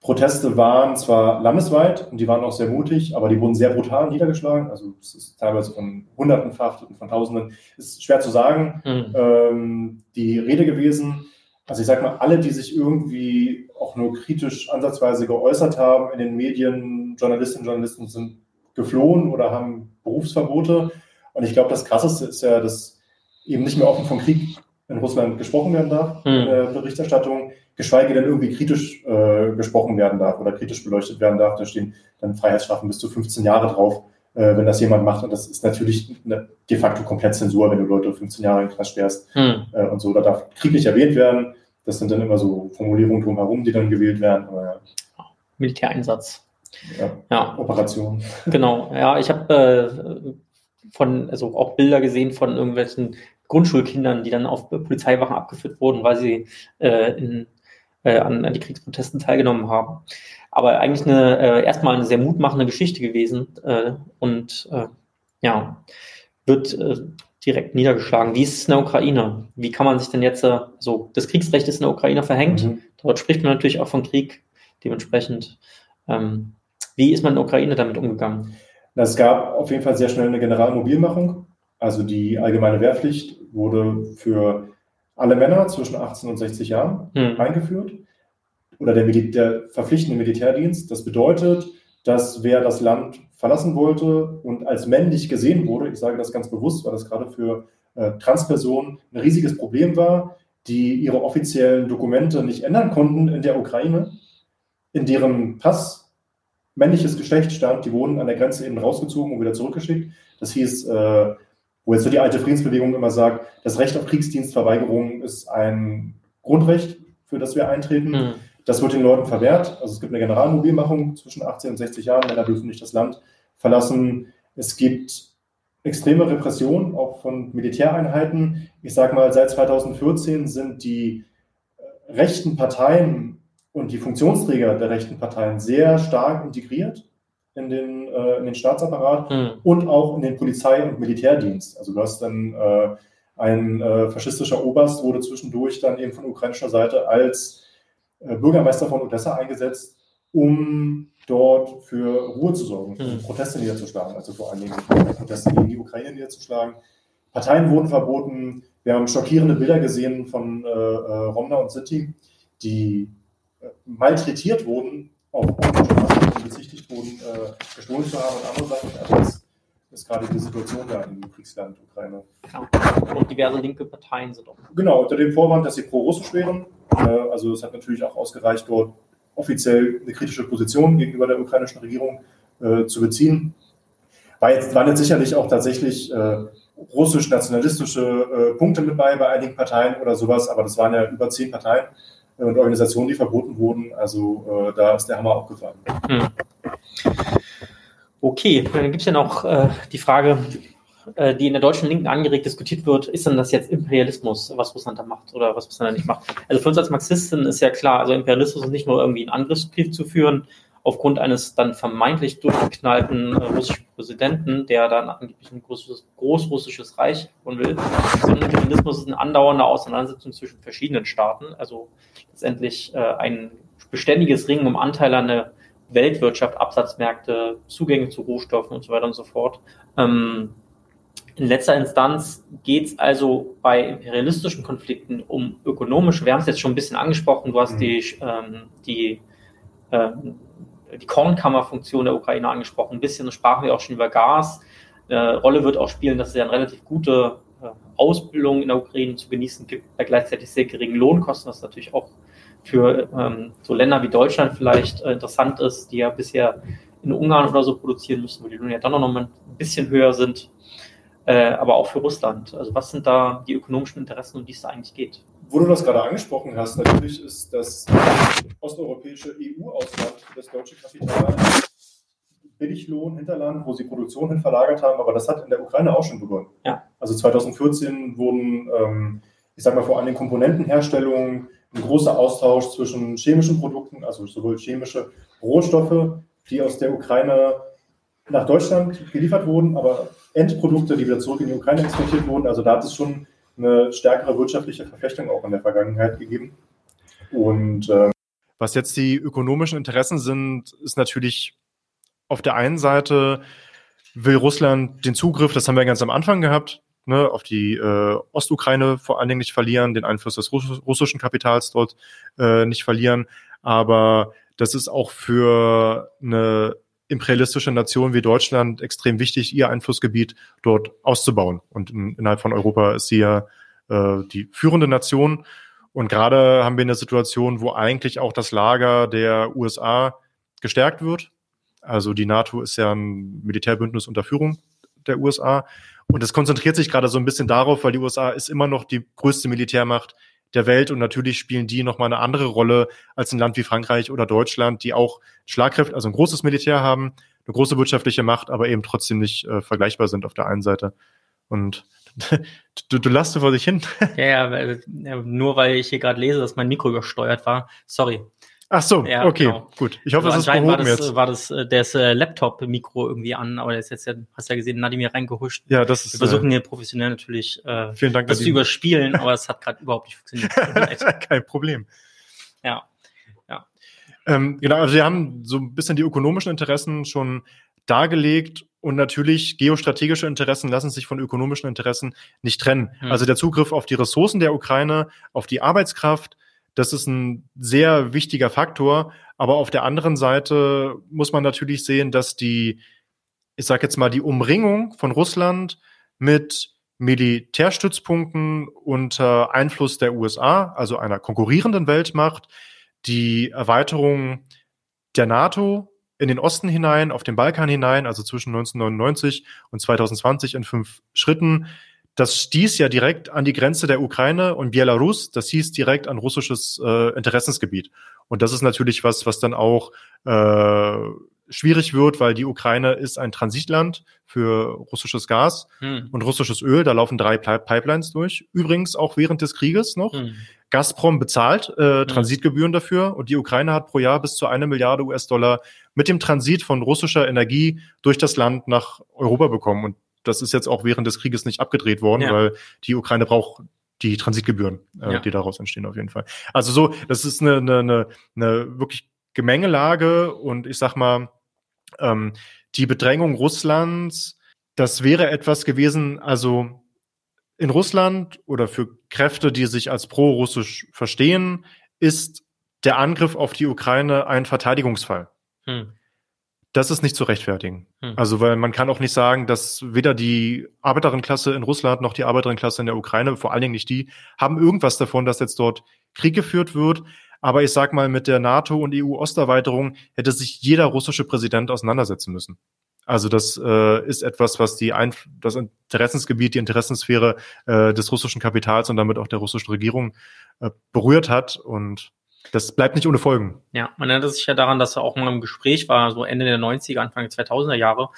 Proteste waren zwar landesweit und die waren auch sehr mutig, aber die wurden sehr brutal niedergeschlagen. Also es ist teilweise von Hunderten Verhafteten, von Tausenden. Ist schwer zu sagen. Mhm. Ähm, die Rede gewesen. Also ich sag mal, alle, die sich irgendwie auch nur kritisch ansatzweise geäußert haben in den Medien, Journalistinnen und Journalisten sind geflohen oder haben Berufsverbote. Und ich glaube, das Krasseste ist ja, dass eben nicht mehr offen vom Krieg in Russland gesprochen werden darf mhm. in der Berichterstattung geschweige denn irgendwie kritisch äh, gesprochen werden darf oder kritisch beleuchtet werden darf. Da stehen dann Freiheitsstrafen bis zu 15 Jahre drauf, äh, wenn das jemand macht. Und das ist natürlich eine, de facto komplett Zensur, wenn du Leute 15 Jahre in Knast sperrst hm. äh, und so. Da darf Krieg nicht erwähnt werden. Das sind dann immer so Formulierungen drumherum, die dann gewählt werden. Aber, ja. Militäreinsatz. Ja, ja. Operation. Genau, ja, ich habe äh, von, also auch Bilder gesehen von irgendwelchen Grundschulkindern, die dann auf Polizeiwachen abgeführt wurden, weil sie äh, in äh, an, an die Kriegsprotesten teilgenommen haben. Aber eigentlich eine äh, erstmal eine sehr mutmachende Geschichte gewesen äh, und äh, ja, wird äh, direkt niedergeschlagen. Wie ist es in der Ukraine? Wie kann man sich denn jetzt, äh, so das Kriegsrecht ist in der Ukraine verhängt, mhm. dort spricht man natürlich auch von Krieg, dementsprechend. Ähm, wie ist man in der Ukraine damit umgegangen? Es gab auf jeden Fall sehr schnell eine Generalmobilmachung Also die allgemeine Wehrpflicht wurde für alle Männer zwischen 18 und 60 Jahren hm. eingeführt. Oder der, der verpflichtende Militärdienst. Das bedeutet, dass wer das Land verlassen wollte und als männlich gesehen wurde, ich sage das ganz bewusst, weil das gerade für äh, Transpersonen ein riesiges Problem war, die ihre offiziellen Dokumente nicht ändern konnten in der Ukraine, in deren Pass männliches Geschlecht stand, die wurden an der Grenze eben rausgezogen und wieder zurückgeschickt. Das hieß, äh, wo jetzt so die alte Friedensbewegung immer sagt, das Recht auf Kriegsdienstverweigerung ist ein Grundrecht, für das wir eintreten. Mhm. Das wird den Leuten verwehrt. Also es gibt eine Generalmobilmachung zwischen 18 und 60 Jahren. Männer dürfen nicht das Land verlassen. Es gibt extreme Repression, auch von Militäreinheiten. Ich sage mal, seit 2014 sind die äh, rechten Parteien und die Funktionsträger der rechten Parteien sehr stark integriert in den, äh, in den Staatsapparat mhm. und auch in den Polizei- und Militärdienst. Also du hast dann äh, ein äh, faschistischer Oberst wurde zwischendurch dann eben von ukrainischer Seite als Bürgermeister von Odessa eingesetzt, um dort für Ruhe zu sorgen, mhm. Proteste niederzuschlagen, also vor allen Dingen Proteste gegen die Ukraine niederzuschlagen. Parteien wurden verboten. Wir haben schockierende Bilder gesehen von äh, äh Romna und City, die äh, malträtiert wurden, Straßen bezichtigt wurden, äh, gestohlen zu haben und andere Sachen. Also das ist gerade die Situation da im Kriegsland Ukraine. Genau. Und diverse linke Parteien sind auch. Genau, unter dem Vorwand, dass sie pro-russisch wären. Äh, also es hat natürlich auch ausgereicht, dort offiziell eine kritische Position gegenüber der ukrainischen Regierung äh, zu beziehen. War jetzt, waren jetzt sicherlich auch tatsächlich äh, russisch-nationalistische äh, Punkte mit bei, bei einigen Parteien oder sowas, aber das waren ja über zehn Parteien und Organisationen, die verboten wurden. Also da ist der Hammer auch gefallen. Hm. Okay, dann gibt es ja noch äh, die Frage, äh, die in der deutschen Linken angeregt diskutiert wird, ist denn das jetzt Imperialismus, was Russland da macht oder was Russland da nicht macht? Also für uns als Marxisten ist ja klar, also Imperialismus ist nicht nur irgendwie ein Angriffskrieg zu führen, aufgrund eines dann vermeintlich durchgeknallten äh, russischen Präsidenten, der dann angeblich ein großes, großrussisches Reich und will, sondern Imperialismus ist eine andauernde Auseinandersetzung zwischen verschiedenen Staaten, also letztendlich äh, ein beständiges Ringen um Anteile an der Weltwirtschaft, Absatzmärkte, Zugänge zu Rohstoffen und so weiter und so fort. Ähm, in letzter Instanz geht es also bei imperialistischen Konflikten um ökonomisch. Wir haben es jetzt schon ein bisschen angesprochen. Du hast mhm. die, ähm, die, äh, die Kornkammerfunktion der Ukraine angesprochen. Ein bisschen sprachen wir auch schon über Gas. Äh, Rolle wird auch spielen, dass es ja eine relativ gute äh, Ausbildung in der Ukraine zu genießen gibt, bei gleichzeitig sehr geringen Lohnkosten, was natürlich auch für ähm, so Länder wie Deutschland vielleicht äh, interessant ist, die ja bisher in Ungarn oder so produzieren müssen, wo die Löhne ja dann noch mal ein bisschen höher sind äh, aber auch für Russland. Also was sind da die ökonomischen Interessen, um die es da eigentlich geht? Wo du das gerade angesprochen hast, natürlich ist das osteuropäische EU-Ausland das deutsche Kapital Billiglohn, Hinterland, wo sie Produktion hin verlagert haben, aber das hat in der Ukraine auch schon begonnen. Ja. Also 2014 wurden, ähm, ich sage mal, vor allem Komponentenherstellung, ein großer Austausch zwischen chemischen Produkten, also sowohl chemische Rohstoffe, die aus der Ukraine nach Deutschland geliefert wurden, aber Endprodukte, die wieder zurück in die Ukraine exportiert wurden. Also da hat es schon eine stärkere wirtschaftliche Verflechtung auch in der Vergangenheit gegeben. Und äh, was jetzt die ökonomischen Interessen sind, ist natürlich auf der einen Seite will Russland den Zugriff, das haben wir ganz am Anfang gehabt, ne, auf die äh, Ostukraine vor allen Dingen nicht verlieren, den Einfluss des russischen Kapitals dort äh, nicht verlieren. Aber das ist auch für eine imperialistische Nation wie Deutschland extrem wichtig, ihr Einflussgebiet dort auszubauen. Und in, innerhalb von Europa ist sie ja äh, die führende Nation. Und gerade haben wir eine Situation, wo eigentlich auch das Lager der USA gestärkt wird. Also die NATO ist ja ein Militärbündnis unter Führung der USA. Und es konzentriert sich gerade so ein bisschen darauf, weil die USA ist immer noch die größte Militärmacht der Welt und natürlich spielen die nochmal eine andere Rolle als ein Land wie Frankreich oder Deutschland, die auch Schlagkräfte, also ein großes Militär haben, eine große wirtschaftliche Macht, aber eben trotzdem nicht äh, vergleichbar sind auf der einen Seite. Und du, du lachst vor dich hin. Ja, ja, nur weil ich hier gerade lese, dass mein Mikro übersteuert war. Sorry. Ach so, ja, okay, genau. gut. Ich hoffe, also es ist behoben war das, jetzt. War das äh, das äh, Laptop-Mikro irgendwie an, aber das ist jetzt ja, hast ja gesehen, Nadim hier reingehuscht. Ja, das ist. Wir versuchen hier professionell natürlich äh, vielen Dank, das zu überspielen, aber es hat gerade überhaupt nicht funktioniert. Kein Problem. Ja. Ja. Ähm, genau, also wir haben so ein bisschen die ökonomischen Interessen schon dargelegt Und natürlich, geostrategische Interessen lassen sich von ökonomischen Interessen nicht trennen. Hm. Also der Zugriff auf die Ressourcen der Ukraine, auf die Arbeitskraft, das ist ein sehr wichtiger Faktor. Aber auf der anderen Seite muss man natürlich sehen, dass die, ich sage jetzt mal, die Umringung von Russland mit Militärstützpunkten unter Einfluss der USA, also einer konkurrierenden Weltmacht, die Erweiterung der NATO in den Osten hinein, auf den Balkan hinein, also zwischen 1999 und 2020 in fünf Schritten. Das stieß ja direkt an die Grenze der Ukraine und Belarus. Das hieß direkt an russisches äh, Interessensgebiet. Und das ist natürlich was, was dann auch äh, schwierig wird, weil die Ukraine ist ein Transitland für russisches Gas hm. und russisches Öl. Da laufen drei Pipelines durch. Übrigens auch während des Krieges noch. Hm. Gazprom bezahlt äh, hm. Transitgebühren dafür und die Ukraine hat pro Jahr bis zu eine Milliarde US-Dollar mit dem Transit von russischer Energie durch das Land nach Europa bekommen. Und das ist jetzt auch während des Krieges nicht abgedreht worden, ja. weil die Ukraine braucht die Transitgebühren, äh, ja. die daraus entstehen auf jeden Fall. Also so, das ist eine, eine, eine, eine wirklich Gemengelage und ich sag mal, ähm, die Bedrängung Russlands, das wäre etwas gewesen, also in Russland oder für Kräfte, die sich als pro-russisch verstehen, ist der Angriff auf die Ukraine ein Verteidigungsfall. Hm. Das ist nicht zu rechtfertigen. Hm. Also, weil man kann auch nicht sagen, dass weder die Arbeiterinnenklasse in Russland noch die Arbeiterinnenklasse in der Ukraine, vor allen Dingen nicht die, haben irgendwas davon, dass jetzt dort Krieg geführt wird. Aber ich sag mal, mit der NATO und EU-Osterweiterung hätte sich jeder russische Präsident auseinandersetzen müssen. Also das äh, ist etwas, was die Einf das Interessensgebiet, die Interessensphäre äh, des russischen Kapitals und damit auch der russischen Regierung äh, berührt hat und das bleibt nicht ohne Folgen. Ja, man erinnert sich ja daran, dass er auch mal im Gespräch war, so Ende der 90er, Anfang der 2000er Jahre,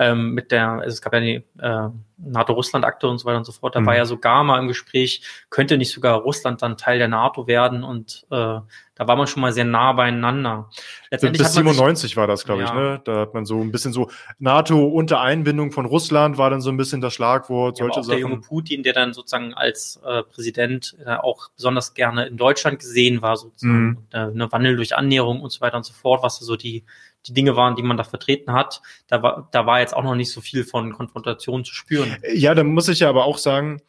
ähm, mit der, also es gab ja die äh, NATO-Russland-Akte und so weiter und so fort. Da mhm. war ja sogar mal im Gespräch, könnte nicht sogar Russland dann Teil der NATO werden und äh, da war man schon mal sehr nah beieinander. Letztendlich Bis 97 sich, war das, glaube ja. ich. Ne? Da hat man so ein bisschen so NATO unter Einbindung von Russland war dann so ein bisschen das Schlagwort. Ja, solche auch Sachen. der junge Putin, der dann sozusagen als äh, Präsident äh, auch besonders gerne in Deutschland gesehen war, sozusagen. Mhm. Und, äh, eine Wandel durch Annäherung und so weiter und so fort, was so die die Dinge waren, die man da vertreten hat. Da war, da war jetzt auch noch nicht so viel von Konfrontation zu spüren. Ja, da muss ich ja aber auch sagen,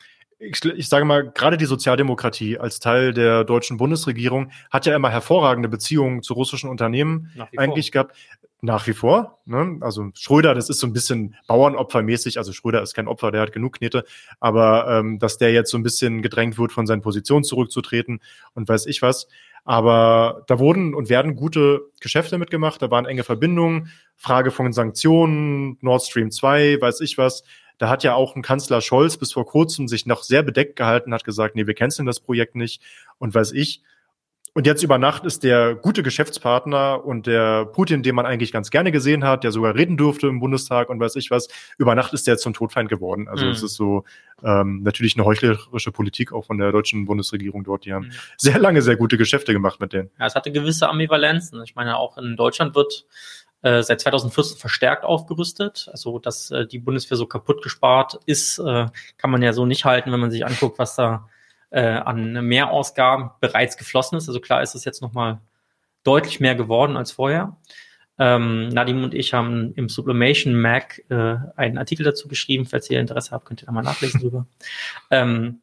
ich, ich sage mal, gerade die Sozialdemokratie als Teil der deutschen Bundesregierung hat ja immer hervorragende Beziehungen zu russischen Unternehmen eigentlich gehabt. Nach wie vor. Ne? Also Schröder, das ist so ein bisschen Bauernopfermäßig. Also Schröder ist kein Opfer, der hat genug Knete. Aber ähm, dass der jetzt so ein bisschen gedrängt wird, von seinen Positionen zurückzutreten und weiß ich was. Aber da wurden und werden gute Geschäfte mitgemacht, da waren enge Verbindungen, Frage von Sanktionen, Nord Stream 2, weiß ich was. Da hat ja auch ein Kanzler Scholz bis vor kurzem sich noch sehr bedeckt gehalten, hat gesagt, nee, wir canceln das Projekt nicht und weiß ich. Und jetzt über Nacht ist der gute Geschäftspartner und der Putin, den man eigentlich ganz gerne gesehen hat, der sogar reden durfte im Bundestag und weiß ich was, über Nacht ist der zum Todfeind geworden. Also mhm. es ist so ähm, natürlich eine heuchlerische Politik auch von der deutschen Bundesregierung dort. Die haben mhm. sehr lange sehr gute Geschäfte gemacht mit denen. Ja, es hatte gewisse Ambivalenzen. Ich meine, auch in Deutschland wird äh, seit 2014 verstärkt aufgerüstet. Also, dass äh, die Bundeswehr so kaputt gespart ist, äh, kann man ja so nicht halten, wenn man sich anguckt, was da äh, an Mehrausgaben bereits geflossen ist. Also klar ist es jetzt nochmal deutlich mehr geworden als vorher. Ähm, Nadim und ich haben im Sublimation Mac äh, einen Artikel dazu geschrieben. Falls ihr Interesse habt, könnt ihr da mal nachlesen drüber. Ähm,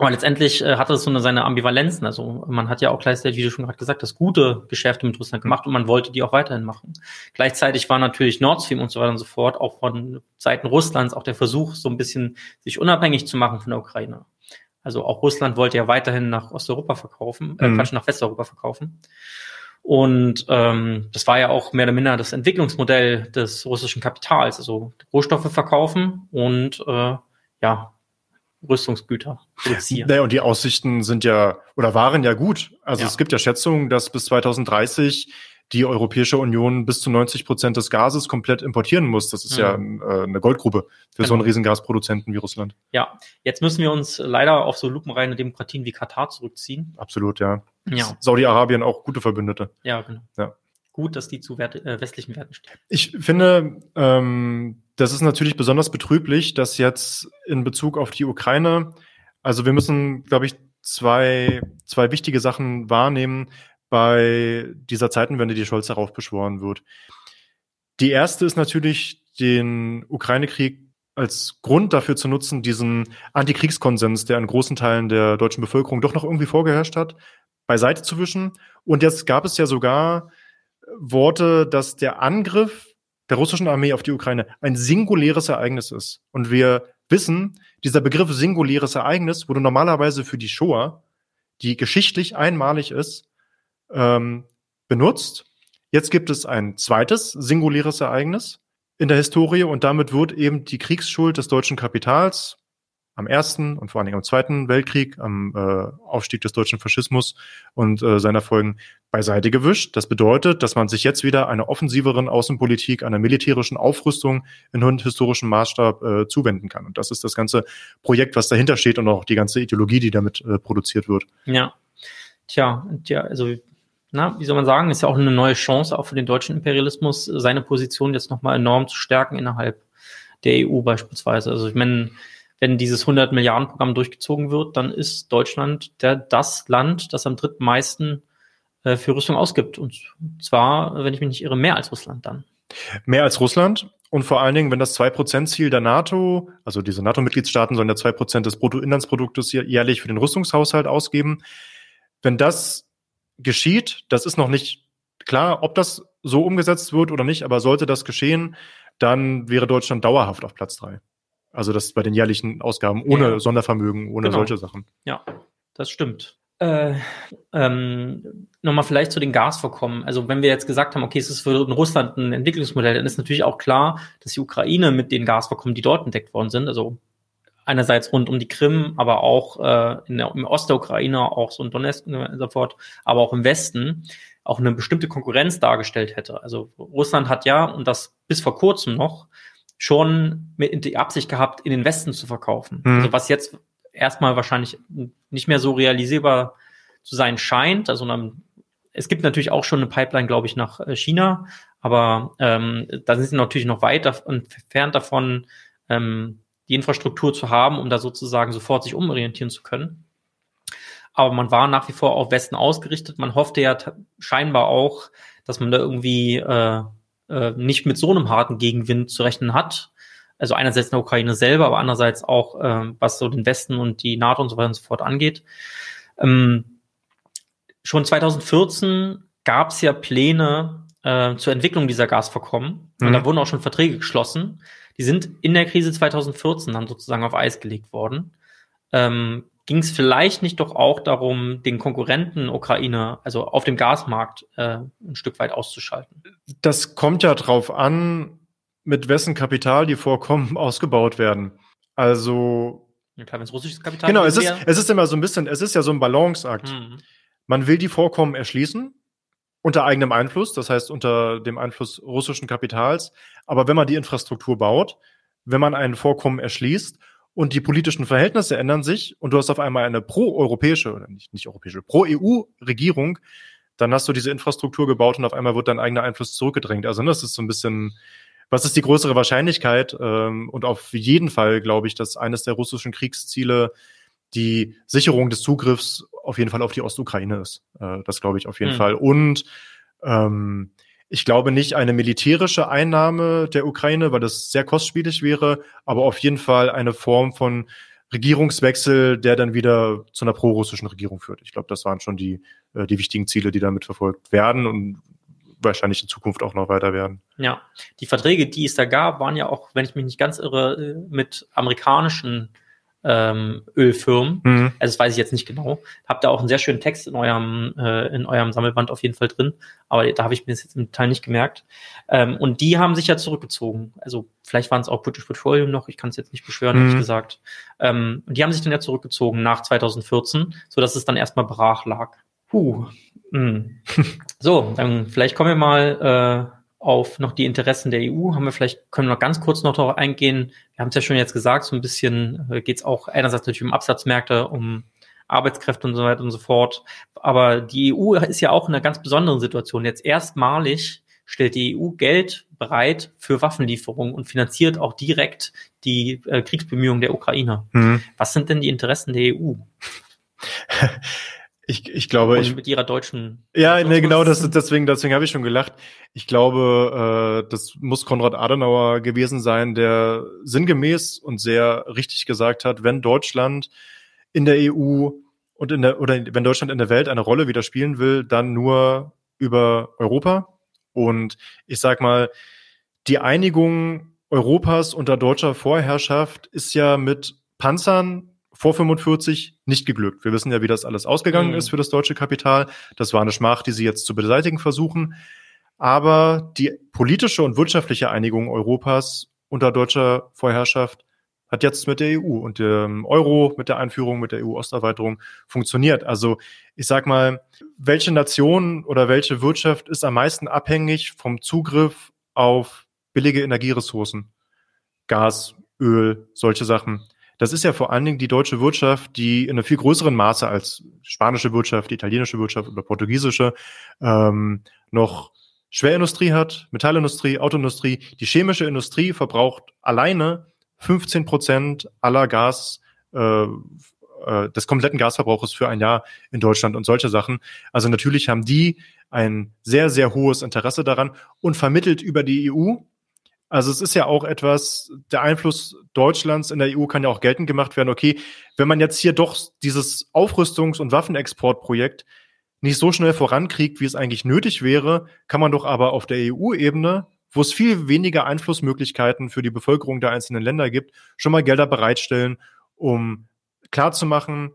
aber letztendlich äh, hatte es so eine, seine Ambivalenzen. Also man hat ja auch gleichzeitig, wie du schon gerade gesagt hast, gute Geschäfte mit Russland gemacht und man wollte die auch weiterhin machen. Gleichzeitig war natürlich Nord Stream und so weiter und so fort auch von Seiten Russlands auch der Versuch, so ein bisschen sich unabhängig zu machen von der Ukraine. Also auch Russland wollte ja weiterhin nach Osteuropa verkaufen, äh, mhm. Quatsch, nach Westeuropa verkaufen. Und ähm, das war ja auch mehr oder minder das Entwicklungsmodell des russischen Kapitals, also Rohstoffe verkaufen und äh, ja, Rüstungsgüter produzieren. Naja, und die Aussichten sind ja oder waren ja gut. Also ja. es gibt ja Schätzungen, dass bis 2030 die Europäische Union bis zu 90 Prozent des Gases komplett importieren muss. Das ist mhm. ja äh, eine Goldgrube für genau. so einen riesen Gasproduzenten wie Russland. Ja, jetzt müssen wir uns leider auf so lupenreine Demokratien wie Katar zurückziehen. Absolut, ja. ja. Saudi-Arabien auch gute Verbündete. Ja, genau. Ja. Gut, dass die zu Werte, äh, westlichen Werten stehen. Ich finde, ähm, das ist natürlich besonders betrüblich, dass jetzt in Bezug auf die Ukraine, also wir müssen, glaube ich, zwei, zwei wichtige Sachen wahrnehmen bei dieser Zeitenwende, die Scholz darauf beschworen wird. Die erste ist natürlich den Ukraine-Krieg als Grund dafür zu nutzen, diesen Antikriegskonsens, der in großen Teilen der deutschen Bevölkerung doch noch irgendwie vorgeherrscht hat, beiseite zu wischen. Und jetzt gab es ja sogar Worte, dass der Angriff der russischen Armee auf die Ukraine ein singuläres Ereignis ist. Und wir wissen, dieser Begriff singuläres Ereignis wurde normalerweise für die Shoah, die geschichtlich einmalig ist, ähm, benutzt. Jetzt gibt es ein zweites singuläres Ereignis in der Historie und damit wird eben die Kriegsschuld des deutschen Kapitals am ersten und vor allen Dingen am zweiten Weltkrieg, am äh, Aufstieg des deutschen Faschismus und äh, seiner Folgen beiseite gewischt. Das bedeutet, dass man sich jetzt wieder einer offensiveren Außenpolitik, einer militärischen Aufrüstung in historischem Maßstab äh, zuwenden kann. Und das ist das ganze Projekt, was dahinter steht und auch die ganze Ideologie, die damit äh, produziert wird. Ja. Tja, tja, also na, wie soll man sagen, ist ja auch eine neue Chance auch für den deutschen Imperialismus, seine Position jetzt nochmal enorm zu stärken innerhalb der EU beispielsweise. Also ich meine, wenn dieses 100 Milliarden Programm durchgezogen wird, dann ist Deutschland der, das Land, das am drittmeisten äh, für Rüstung ausgibt. Und zwar, wenn ich mich nicht irre, mehr als Russland dann. Mehr als Russland. Und vor allen Dingen, wenn das 2%-Ziel der NATO, also diese NATO-Mitgliedstaaten sollen ja 2% des Bruttoinlandsproduktes jährlich für den Rüstungshaushalt ausgeben. Wenn das geschieht, das ist noch nicht klar, ob das so umgesetzt wird oder nicht, aber sollte das geschehen, dann wäre Deutschland dauerhaft auf Platz drei. Also das bei den jährlichen Ausgaben ohne ja. Sondervermögen, ohne genau. solche Sachen. Ja, das stimmt. Äh, ähm, Nochmal vielleicht zu den Gasvorkommen. Also wenn wir jetzt gesagt haben, okay, es ist für Russland ein Entwicklungsmodell, dann ist natürlich auch klar, dass die Ukraine mit den Gasvorkommen, die dort entdeckt worden sind, also einerseits rund um die Krim, aber auch äh, in der, im Ostukraine, auch so in Donetsk und so fort, aber auch im Westen auch eine bestimmte Konkurrenz dargestellt hätte. Also Russland hat ja, und das bis vor kurzem noch, schon mit die Absicht gehabt, in den Westen zu verkaufen. Mhm. Also was jetzt erstmal wahrscheinlich nicht mehr so realisierbar zu sein scheint. Also dann, es gibt natürlich auch schon eine Pipeline, glaube ich, nach äh, China, aber ähm, da sind sie natürlich noch weit entfernt davon, ähm, die Infrastruktur zu haben, um da sozusagen sofort sich umorientieren zu können. Aber man war nach wie vor auf Westen ausgerichtet. Man hoffte ja scheinbar auch, dass man da irgendwie äh, äh, nicht mit so einem harten Gegenwind zu rechnen hat. Also einerseits in der Ukraine selber, aber andererseits auch, äh, was so den Westen und die NATO und so weiter und so fort angeht. Ähm, schon 2014 gab es ja Pläne äh, zur Entwicklung dieser Gasvorkommen. Mhm. Und da wurden auch schon Verträge geschlossen. Die sind in der Krise 2014 dann sozusagen auf Eis gelegt worden. Ähm, ging es vielleicht nicht doch auch darum, den Konkurrenten Ukraine, also auf dem Gasmarkt, äh, ein Stück weit auszuschalten? Das kommt ja drauf an, mit wessen Kapital die Vorkommen ausgebaut werden. Also ja, klar, wenn es russisches Kapital Genau, es ist, es ist immer so ein bisschen, es ist ja so ein Balanceakt. Mhm. Man will die Vorkommen erschließen unter eigenem Einfluss, das heißt unter dem Einfluss russischen Kapitals. Aber wenn man die Infrastruktur baut, wenn man ein Vorkommen erschließt und die politischen Verhältnisse ändern sich und du hast auf einmal eine pro-europäische oder nicht, nicht europäische, pro-EU-Regierung, dann hast du diese Infrastruktur gebaut und auf einmal wird dein eigener Einfluss zurückgedrängt. Also das ist so ein bisschen, was ist die größere Wahrscheinlichkeit? Ähm, und auf jeden Fall glaube ich, dass eines der russischen Kriegsziele die Sicherung des Zugriffs auf jeden Fall auf die Ostukraine ist. Äh, das glaube ich auf jeden mhm. Fall. Und ähm, ich glaube nicht eine militärische Einnahme der Ukraine, weil das sehr kostspielig wäre, aber auf jeden Fall eine Form von Regierungswechsel, der dann wieder zu einer prorussischen Regierung führt. Ich glaube, das waren schon die, äh, die wichtigen Ziele, die damit verfolgt werden und wahrscheinlich in Zukunft auch noch weiter werden. Ja, die Verträge, die es da gab, waren ja auch, wenn ich mich nicht ganz irre, äh, mit amerikanischen ähm, Ölfirmen. Mhm. Also das weiß ich jetzt nicht genau. Habt ihr auch einen sehr schönen Text in eurem, äh, in eurem Sammelband auf jeden Fall drin, aber da habe ich mir das jetzt im Teil nicht gemerkt. Ähm, und die haben sich ja zurückgezogen. Also vielleicht waren es auch British Petroleum noch, ich kann es jetzt nicht beschwören, mhm. ehrlich gesagt. Ähm, und die haben sich dann ja zurückgezogen nach 2014, so dass es dann erstmal brach lag. Puh. Mhm. so, dann vielleicht kommen wir mal äh, auf noch die Interessen der EU. Haben wir vielleicht, können wir noch ganz kurz noch darauf eingehen. Wir haben es ja schon jetzt gesagt, so ein bisschen äh, geht es auch einerseits natürlich um Absatzmärkte, um Arbeitskräfte und so weiter und so fort. Aber die EU ist ja auch in einer ganz besonderen Situation. Jetzt erstmalig stellt die EU Geld bereit für Waffenlieferungen und finanziert auch direkt die äh, Kriegsbemühungen der Ukraine. Mhm. Was sind denn die Interessen der EU? Ich, ich glaube, Und ich, mit ihrer deutschen. ja, nee, genau, das, deswegen, deswegen habe ich schon gelacht. Ich glaube, äh, das muss Konrad Adenauer gewesen sein, der sinngemäß und sehr richtig gesagt hat, wenn Deutschland in der EU und in der, oder wenn Deutschland in der Welt eine Rolle wieder spielen will, dann nur über Europa. Und ich sag mal, die Einigung Europas unter deutscher Vorherrschaft ist ja mit Panzern vor 45 nicht geglückt. Wir wissen ja, wie das alles ausgegangen Mhm. ist für das deutsche Kapital. Das war eine Schmach, die sie jetzt zu beseitigen versuchen. Aber die politische und wirtschaftliche Einigung Europas unter deutscher Vorherrschaft hat jetzt mit der EU und dem Euro, mit der Einführung, mit der EU-Osterweiterung funktioniert. Also ich sag mal, welche Nation oder welche Wirtschaft ist am meisten abhängig vom Zugriff auf billige Energieressourcen? Gas, Öl, solche Sachen. Das ist ja vor allen Dingen die deutsche Wirtschaft, die in einem viel größeren Maße als spanische Wirtschaft, die italienische Wirtschaft oder portugiesische ähm, noch Schwerindustrie hat, Metallindustrie, Autoindustrie. Die chemische Industrie verbraucht alleine 15 Prozent aller Gas, äh, äh, des kompletten Gasverbrauches für ein Jahr in Deutschland und solche Sachen. Also natürlich haben die ein sehr, sehr hohes Interesse daran und vermittelt über die EU. Also es ist ja auch etwas, der Einfluss Deutschlands in der EU kann ja auch geltend gemacht werden. Okay, wenn man jetzt hier doch dieses Aufrüstungs- und Waffenexportprojekt nicht so schnell vorankriegt, wie es eigentlich nötig wäre, kann man doch aber auf der EU-Ebene, wo es viel weniger Einflussmöglichkeiten für die Bevölkerung der einzelnen Länder gibt, schon mal Gelder bereitstellen, um klarzumachen,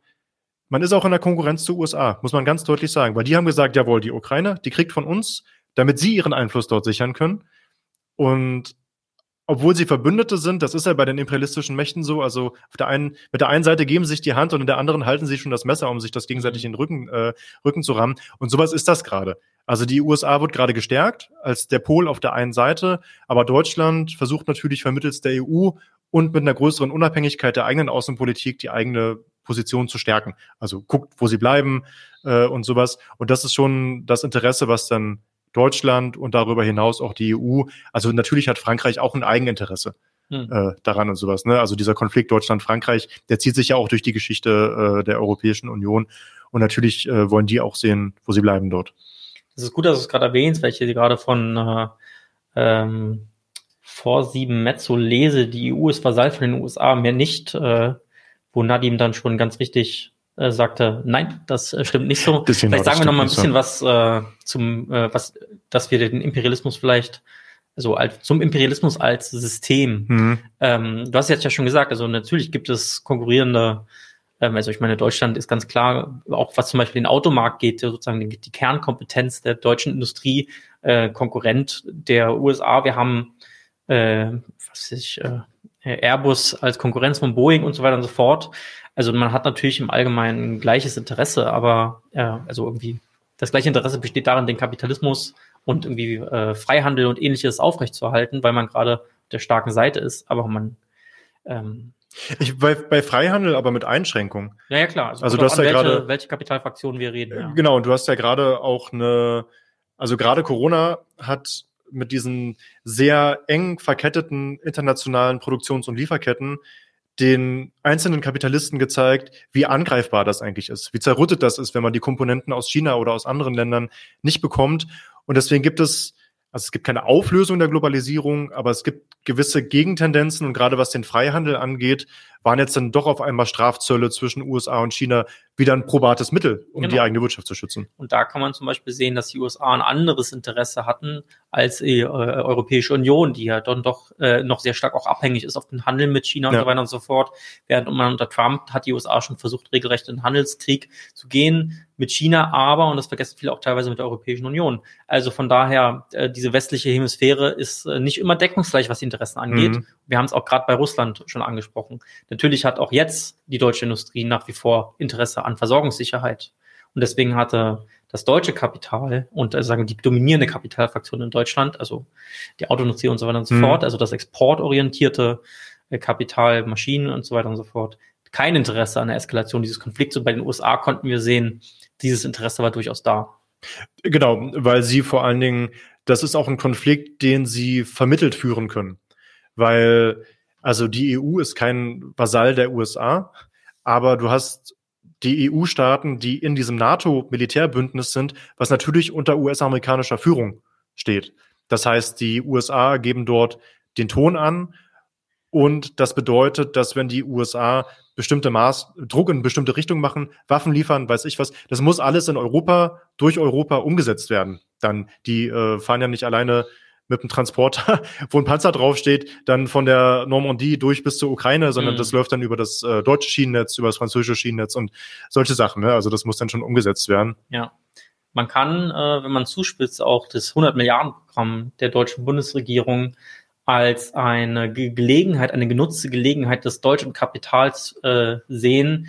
man ist auch in der Konkurrenz zu USA, muss man ganz deutlich sagen, weil die haben gesagt, jawohl, die Ukraine, die kriegt von uns, damit sie ihren Einfluss dort sichern können. Und obwohl sie Verbündete sind, das ist ja bei den imperialistischen Mächten so, also auf der einen, mit der einen Seite geben sie sich die Hand und in der anderen halten sie schon das Messer, um sich das gegenseitig in den Rücken, äh, Rücken zu rammen. Und sowas ist das gerade. Also die USA wird gerade gestärkt als der Pol auf der einen Seite, aber Deutschland versucht natürlich vermittels der EU und mit einer größeren Unabhängigkeit der eigenen Außenpolitik die eigene Position zu stärken. Also guckt, wo sie bleiben äh, und sowas. Und das ist schon das Interesse, was dann Deutschland und darüber hinaus auch die EU. Also natürlich hat Frankreich auch ein Eigeninteresse Hm. äh, daran und sowas. Ne? Also dieser Konflikt Deutschland-Frankreich, der zieht sich ja auch durch die Geschichte äh, der Europäischen Union. Und natürlich äh, wollen die auch sehen, wo sie bleiben dort. Es ist gut, dass du es gerade erwähnst, weil ich hier gerade von äh, ähm, vor sieben Mezzo lese, die EU ist Vasall von den USA, mehr nicht, äh, wo Nadim dann schon ganz richtig äh, sagte, nein, das äh, stimmt nicht so. Genau, vielleicht sagen wir noch mal ein bisschen was äh, zum, äh, was, dass wir den Imperialismus vielleicht, also als, zum Imperialismus als System. Mhm. Ähm, du hast jetzt ja schon gesagt, also natürlich gibt es konkurrierende, ähm, also ich meine, Deutschland ist ganz klar, auch was zum Beispiel den Automarkt geht, sozusagen die, die Kernkompetenz der deutschen Industrie, äh, Konkurrent der USA. Wir haben, äh, was weiß ich, äh, Airbus als Konkurrenz von Boeing und so weiter und so fort. Also man hat natürlich im Allgemeinen ein gleiches Interesse, aber äh, also irgendwie das gleiche Interesse besteht darin, den Kapitalismus und irgendwie äh, Freihandel und ähnliches aufrechtzuerhalten, weil man gerade der starken Seite ist, aber man ähm, Ich, bei, bei Freihandel aber mit Einschränkung. ja, ja klar. Also kommt du hast ja welche, gerade- welche Kapitalfraktionen wir reden. Ja. Genau, und du hast ja gerade auch eine, also gerade Corona hat mit diesen sehr eng verketteten internationalen Produktions- und Lieferketten den einzelnen Kapitalisten gezeigt, wie angreifbar das eigentlich ist, wie zerrüttet das ist, wenn man die Komponenten aus China oder aus anderen Ländern nicht bekommt. Und deswegen gibt es, also es gibt keine Auflösung der Globalisierung, aber es gibt gewisse Gegentendenzen und gerade was den Freihandel angeht, waren jetzt dann doch auf einmal Strafzölle zwischen USA und China wieder ein probates Mittel, um Genau. die eigene Wirtschaft zu schützen. Und da kann man zum Beispiel sehen, dass die USA ein anderes Interesse hatten als die äh, Europäische Union, die ja dann doch äh, noch sehr stark auch abhängig ist auf den Handel mit China und Ja. so weiter und so fort. Während man unter Trump hat die USA schon versucht, regelrecht in den Handelskrieg zu gehen mit China, aber, und das vergessen viele auch teilweise mit der Europäischen Union. Also von daher, äh, diese westliche Hemisphäre ist äh, nicht immer deckungsgleich, was die Interessen angeht. Mhm. Wir haben es auch gerade bei Russland schon angesprochen. Natürlich hat auch jetzt die deutsche Industrie nach wie vor Interesse an Versorgungssicherheit. Und deswegen hatte das deutsche Kapital und äh, sagen die dominierende Kapitalfraktion in Deutschland, also die Autoindustrie und so weiter und so Mhm. fort, also das exportorientierte äh, Kapital, Maschinen und so weiter und so fort, kein Interesse an der Eskalation dieses Konflikts. Und bei den USA konnten wir sehen, dieses Interesse war durchaus da. Genau, weil sie vor allen Dingen, das ist auch ein Konflikt, den sie vermittelt führen können. Weil, also die EU ist kein Vasall der USA, aber du hast die EU-Staaten, die in diesem NATO-Militärbündnis sind, was natürlich unter US-amerikanischer Führung steht. Das heißt, die USA geben dort den Ton an und das bedeutet, dass wenn die USA bestimmte Maß, Druck in bestimmte Richtung machen, Waffen liefern, weiß ich was, das muss alles in Europa, durch Europa umgesetzt werden. Dann, die äh, fahren ja nicht alleine mit einem Transporter, wo ein Panzer draufsteht, dann von der Normandie durch bis zur Ukraine, sondern mhm. das läuft dann über das äh, deutsche Schienennetz, über das französische Schienennetz und solche Sachen. Ne? Also das muss dann schon umgesetzt werden. Ja. Man kann, äh, wenn man zuspitzt, auch das 100 Milliarden Programm der deutschen Bundesregierung als eine Gelegenheit, eine genutzte Gelegenheit des deutschen Kapitals äh, sehen,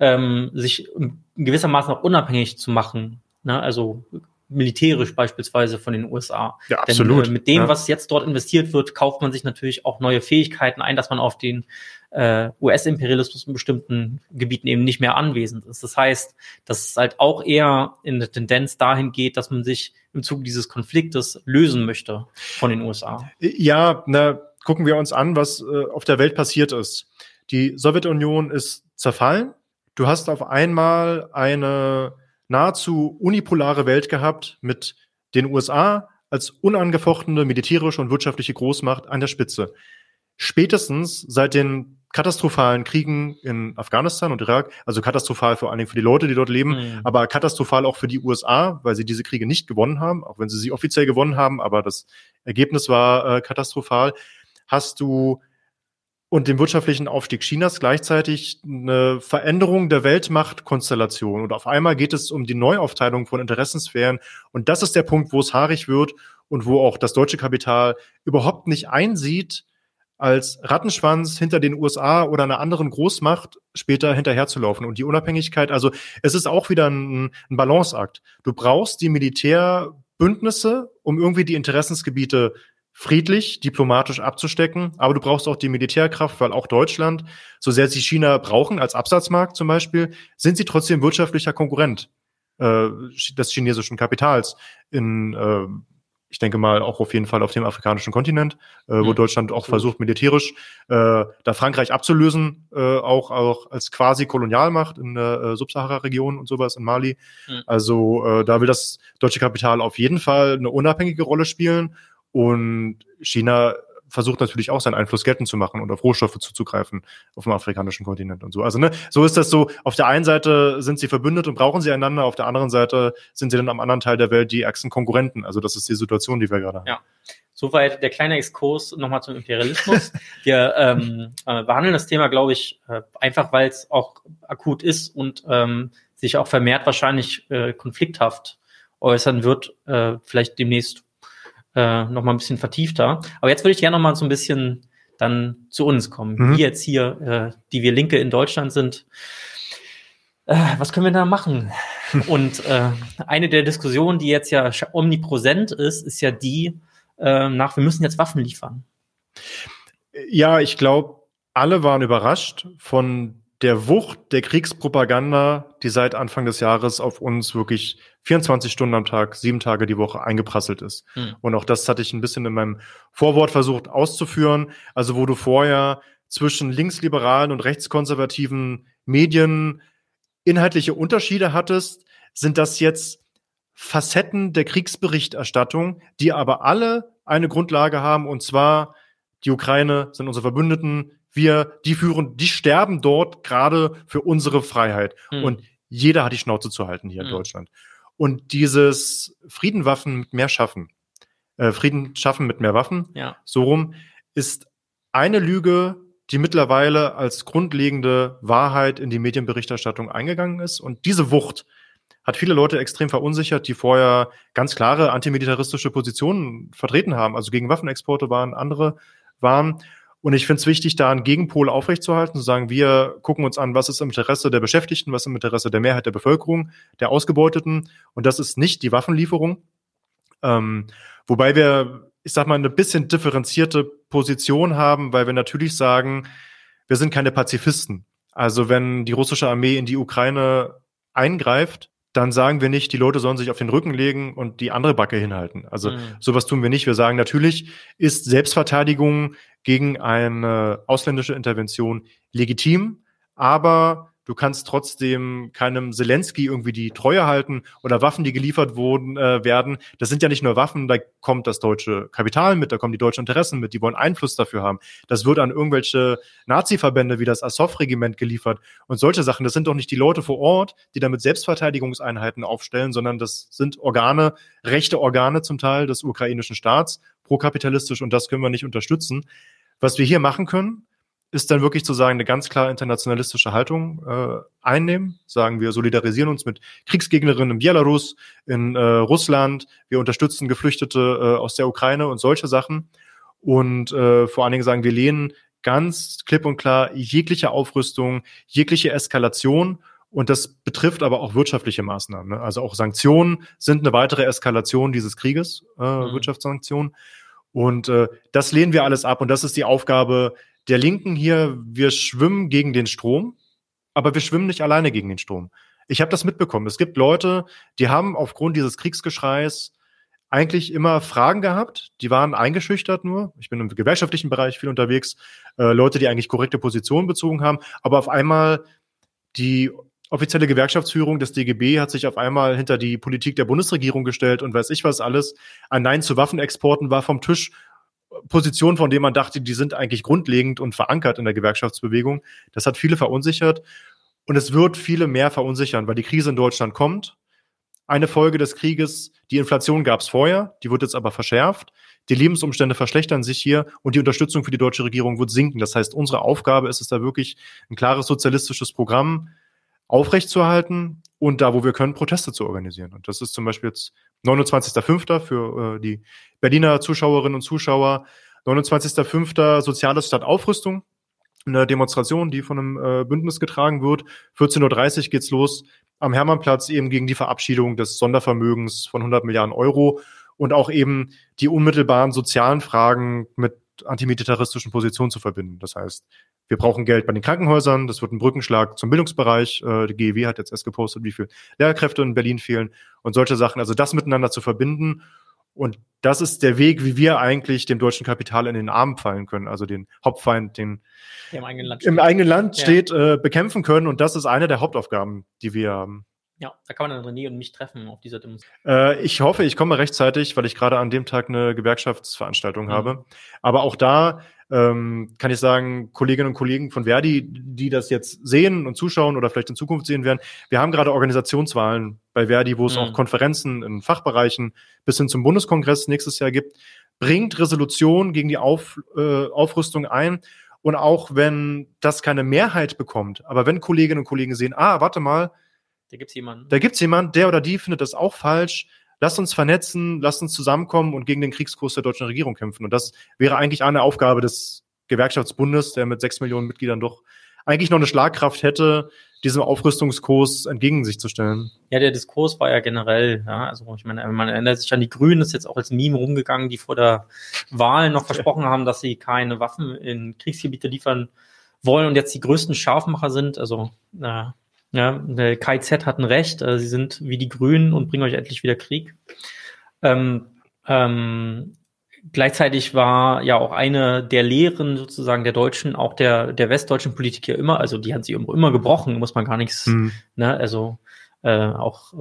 ähm, sich gewissermaßen auch unabhängig zu machen. Ne? Also militärisch beispielsweise von den USA. Ja, absolut. Denn, äh, mit dem, ja. was jetzt dort investiert wird, kauft man sich natürlich auch neue Fähigkeiten ein, dass man auf den äh, US-Imperialismus in bestimmten Gebieten eben nicht mehr anwesend ist. Das heißt, dass es halt auch eher in der Tendenz dahin geht, dass man sich im Zuge dieses Konfliktes lösen möchte von den USA. Ja, na, gucken wir uns an, was äh, auf der Welt passiert ist. Die Sowjetunion ist zerfallen. Du hast auf einmal eine nahezu unipolare Welt gehabt mit den USA als unangefochtene militärische und wirtschaftliche Großmacht an der Spitze. Spätestens seit den katastrophalen Kriegen in Afghanistan und Irak, also katastrophal vor allen Dingen für die Leute, die dort leben, mhm. aber katastrophal auch für die USA, weil sie diese Kriege nicht gewonnen haben, auch wenn sie sie offiziell gewonnen haben, aber das Ergebnis war äh, katastrophal, hast du und dem wirtschaftlichen Aufstieg Chinas gleichzeitig eine Veränderung der Weltmachtkonstellation. Und auf einmal geht es um die Neuaufteilung von Interessensphären. Und das ist der Punkt, wo es haarig wird und wo auch das deutsche Kapital überhaupt nicht einsieht, als Rattenschwanz hinter den USA oder einer anderen Großmacht später hinterherzulaufen. Und die Unabhängigkeit, also es ist auch wieder ein, ein Balanceakt. Du brauchst die Militärbündnisse, um irgendwie die Interessensgebiete friedlich, diplomatisch abzustecken, aber du brauchst auch die Militärkraft, weil auch Deutschland, so sehr sie China brauchen als Absatzmarkt zum Beispiel, sind sie trotzdem wirtschaftlicher Konkurrent äh, des chinesischen Kapitals in äh, ich denke mal auch auf jeden Fall auf dem afrikanischen Kontinent, äh, wo mhm. Deutschland auch versucht, militärisch äh, da Frankreich abzulösen, äh, auch, auch als quasi Kolonialmacht in der äh, Subsahara-Region und sowas in Mali. Mhm. Also äh, da will das deutsche Kapital auf jeden Fall eine unabhängige Rolle spielen. Und China versucht natürlich auch seinen Einfluss geltend zu machen und auf Rohstoffe zuzugreifen auf dem afrikanischen Kontinent und so. Also ne, so ist das so. Auf der einen Seite sind sie verbündet und brauchen sie einander, auf der anderen Seite sind sie dann am anderen Teil der Welt die ärgsten Konkurrenten. Also das ist die Situation, die wir gerade haben. Ja. Soweit der kleine Exkurs nochmal zum Imperialismus. wir ähm, äh, behandeln das Thema, glaube ich, äh, einfach, weil es auch akut ist und ähm, sich auch vermehrt wahrscheinlich äh, konflikthaft äußern wird, äh, vielleicht demnächst äh, noch mal ein bisschen vertiefter. Aber jetzt würde ich gerne noch mal so ein bisschen dann zu uns kommen. Mhm. Wir jetzt hier, äh, die wir Linke in Deutschland sind. Äh, was können wir da machen? Und äh, eine der Diskussionen, die jetzt ja omnipräsent ist, ist ja die äh, nach, wir müssen jetzt Waffen liefern. Ja, ich glaube, alle waren überrascht von der Wucht der Kriegspropaganda, die seit Anfang des Jahres auf uns wirklich 24 Stunden am Tag, sieben Tage die Woche eingeprasselt ist. Hm. Und auch das hatte ich ein bisschen in meinem Vorwort versucht auszuführen. Also wo du vorher zwischen linksliberalen und rechtskonservativen Medien inhaltliche Unterschiede hattest, sind das jetzt Facetten der Kriegsberichterstattung, die aber alle eine Grundlage haben, und zwar die Ukraine sind unsere Verbündeten, wir, die führen, die sterben dort gerade für unsere Freiheit. Mhm. Und jeder hat die Schnauze zu halten hier mhm. in hm. Deutschland. Und dieses Friedenwaffen mit mehr schaffen, äh, Frieden schaffen mit mehr Waffen, ja. so rum, ist eine Lüge, die mittlerweile als grundlegende Wahrheit in die Medienberichterstattung eingegangen ist. Und diese Wucht hat viele Leute extrem verunsichert, die vorher ganz klare antimilitaristische Positionen vertreten haben, also gegen Waffenexporte waren, andere waren. Und ich finde es wichtig, da einen Gegenpol aufrechtzuerhalten, zu sagen, wir gucken uns an, was ist im Interesse der Beschäftigten, was ist im Interesse der Mehrheit der Bevölkerung, der Ausgebeuteten. Und das ist nicht die Waffenlieferung. Ähm, wobei wir, ich sag mal, eine bisschen differenzierte Position haben, weil wir natürlich sagen, wir sind keine Pazifisten. Also wenn die russische Armee in die Ukraine eingreift, dann sagen wir nicht, die Leute sollen sich auf den Rücken legen und die andere Backe hinhalten. Also mhm. sowas tun wir nicht. Wir sagen, natürlich ist Selbstverteidigung gegen eine ausländische Intervention legitim, aber Du kannst trotzdem keinem Zelensky irgendwie die Treue halten oder Waffen, die geliefert wurden, äh, werden. Das sind ja nicht nur Waffen, da kommt das deutsche Kapital mit, da kommen die deutschen Interessen mit, die wollen Einfluss dafür haben. Das wird an irgendwelche Nazi-Verbände wie das Azov-Regiment geliefert und solche Sachen. Das sind doch nicht die Leute vor Ort, die damit Selbstverteidigungseinheiten aufstellen, sondern das sind Organe, rechte Organe zum Teil des ukrainischen Staats, prokapitalistisch und das können wir nicht unterstützen. Was wir hier machen können, ist dann wirklich zu sagen, eine ganz klar internationalistische Haltung äh, einnehmen. Sagen wir solidarisieren uns mit Kriegsgegnerinnen in Belarus, in äh, Russland, wir unterstützen Geflüchtete äh, aus der Ukraine und solche Sachen. Und äh, vor allen Dingen sagen, wir lehnen ganz klipp und klar jegliche Aufrüstung, jegliche Eskalation und das betrifft aber auch wirtschaftliche Maßnahmen. Ne? Also auch Sanktionen sind eine weitere Eskalation dieses Krieges, äh, mhm. Wirtschaftssanktionen. Und äh, das lehnen wir alles ab. Und das ist die Aufgabe der Linken hier. Wir schwimmen gegen den Strom, aber wir schwimmen nicht alleine gegen den Strom. Ich habe das mitbekommen. Es gibt Leute, die haben aufgrund dieses Kriegsgeschreis eigentlich immer Fragen gehabt. Die waren eingeschüchtert nur. Ich bin im gewerkschaftlichen Bereich viel unterwegs. Äh, Leute, die eigentlich korrekte Positionen bezogen haben. Aber auf einmal die offizielle Gewerkschaftsführung des DGB hat sich auf einmal hinter die Politik der Bundesregierung gestellt und weiß ich was alles. Ein Nein zu Waffenexporten war vom Tisch. Positionen, von denen man dachte, die sind eigentlich grundlegend und verankert in der Gewerkschaftsbewegung. Das hat viele verunsichert und es wird viele mehr verunsichern, weil die Krise in Deutschland kommt. Eine Folge des Krieges, die Inflation gab es vorher, die wird jetzt aber verschärft. Die Lebensumstände verschlechtern sich hier und die Unterstützung für die deutsche Regierung wird sinken. Das heißt, unsere Aufgabe ist es da wirklich, ein klares sozialistisches Programm aufrechtzuerhalten und da, wo wir können, Proteste zu organisieren. Und das ist zum Beispiel jetzt 29.05. für äh, die Berliner Zuschauerinnen und Zuschauer. 29.05. Soziales statt Aufrüstung. Eine Demonstration, die von einem äh, Bündnis getragen wird. 14.30 Uhr geht's los am Hermannplatz eben gegen die Verabschiedung des Sondervermögens von 100 Milliarden Euro und auch eben die unmittelbaren sozialen Fragen mit antimilitaristischen Positionen zu verbinden. Das heißt, wir brauchen Geld bei den Krankenhäusern, das wird ein Brückenschlag zum Bildungsbereich. Äh, die GEW hat jetzt erst gepostet, wie viele Lehrkräfte in Berlin fehlen und solche Sachen. Also das miteinander zu verbinden. Und das ist der Weg, wie wir eigentlich dem deutschen Kapital in den Arm fallen können, also den Hauptfeind, den im eigenen Land steht, im eigenen Land steht äh, bekämpfen können. Und das ist eine der Hauptaufgaben, die wir haben. Ja, da kann man dann René und mich treffen auf dieser Demonstration. Äh, ich hoffe, ich komme rechtzeitig, weil ich gerade an dem Tag eine Gewerkschaftsveranstaltung mhm. habe. Aber auch da ähm, kann ich sagen, Kolleginnen und Kollegen von Verdi, die das jetzt sehen und zuschauen oder vielleicht in Zukunft sehen werden, wir haben gerade Organisationswahlen bei Verdi, wo es mhm. auch Konferenzen in Fachbereichen bis hin zum Bundeskongress nächstes Jahr gibt. Bringt Resolution gegen die Auf, äh, Aufrüstung ein. Und auch wenn das keine Mehrheit bekommt, aber wenn Kolleginnen und Kollegen sehen, ah, warte mal, da gibt's jemanden. Da gibt's jemanden, der oder die findet das auch falsch. Lasst uns vernetzen, lasst uns zusammenkommen und gegen den Kriegskurs der deutschen Regierung kämpfen. Und das wäre eigentlich eine Aufgabe des Gewerkschaftsbundes, der mit sechs Millionen Mitgliedern doch eigentlich noch eine Schlagkraft hätte, diesem Aufrüstungskurs entgegen sich zu stellen. Ja, der Diskurs war ja generell, ja, also ich meine, man erinnert sich an die Grünen, ist jetzt auch als Meme rumgegangen, die vor der Wahl noch versprochen haben, dass sie keine Waffen in Kriegsgebiete liefern wollen und jetzt die größten Scharfmacher sind. Also äh, ja, der KIZ hatten recht, äh, sie sind wie die Grünen und bringen euch endlich wieder Krieg. Ähm, ähm, gleichzeitig war ja auch eine der Lehren sozusagen der Deutschen, auch der, der westdeutschen Politik ja immer, also die hat sie immer gebrochen, muss man gar nichts, mhm. ne, also äh, auch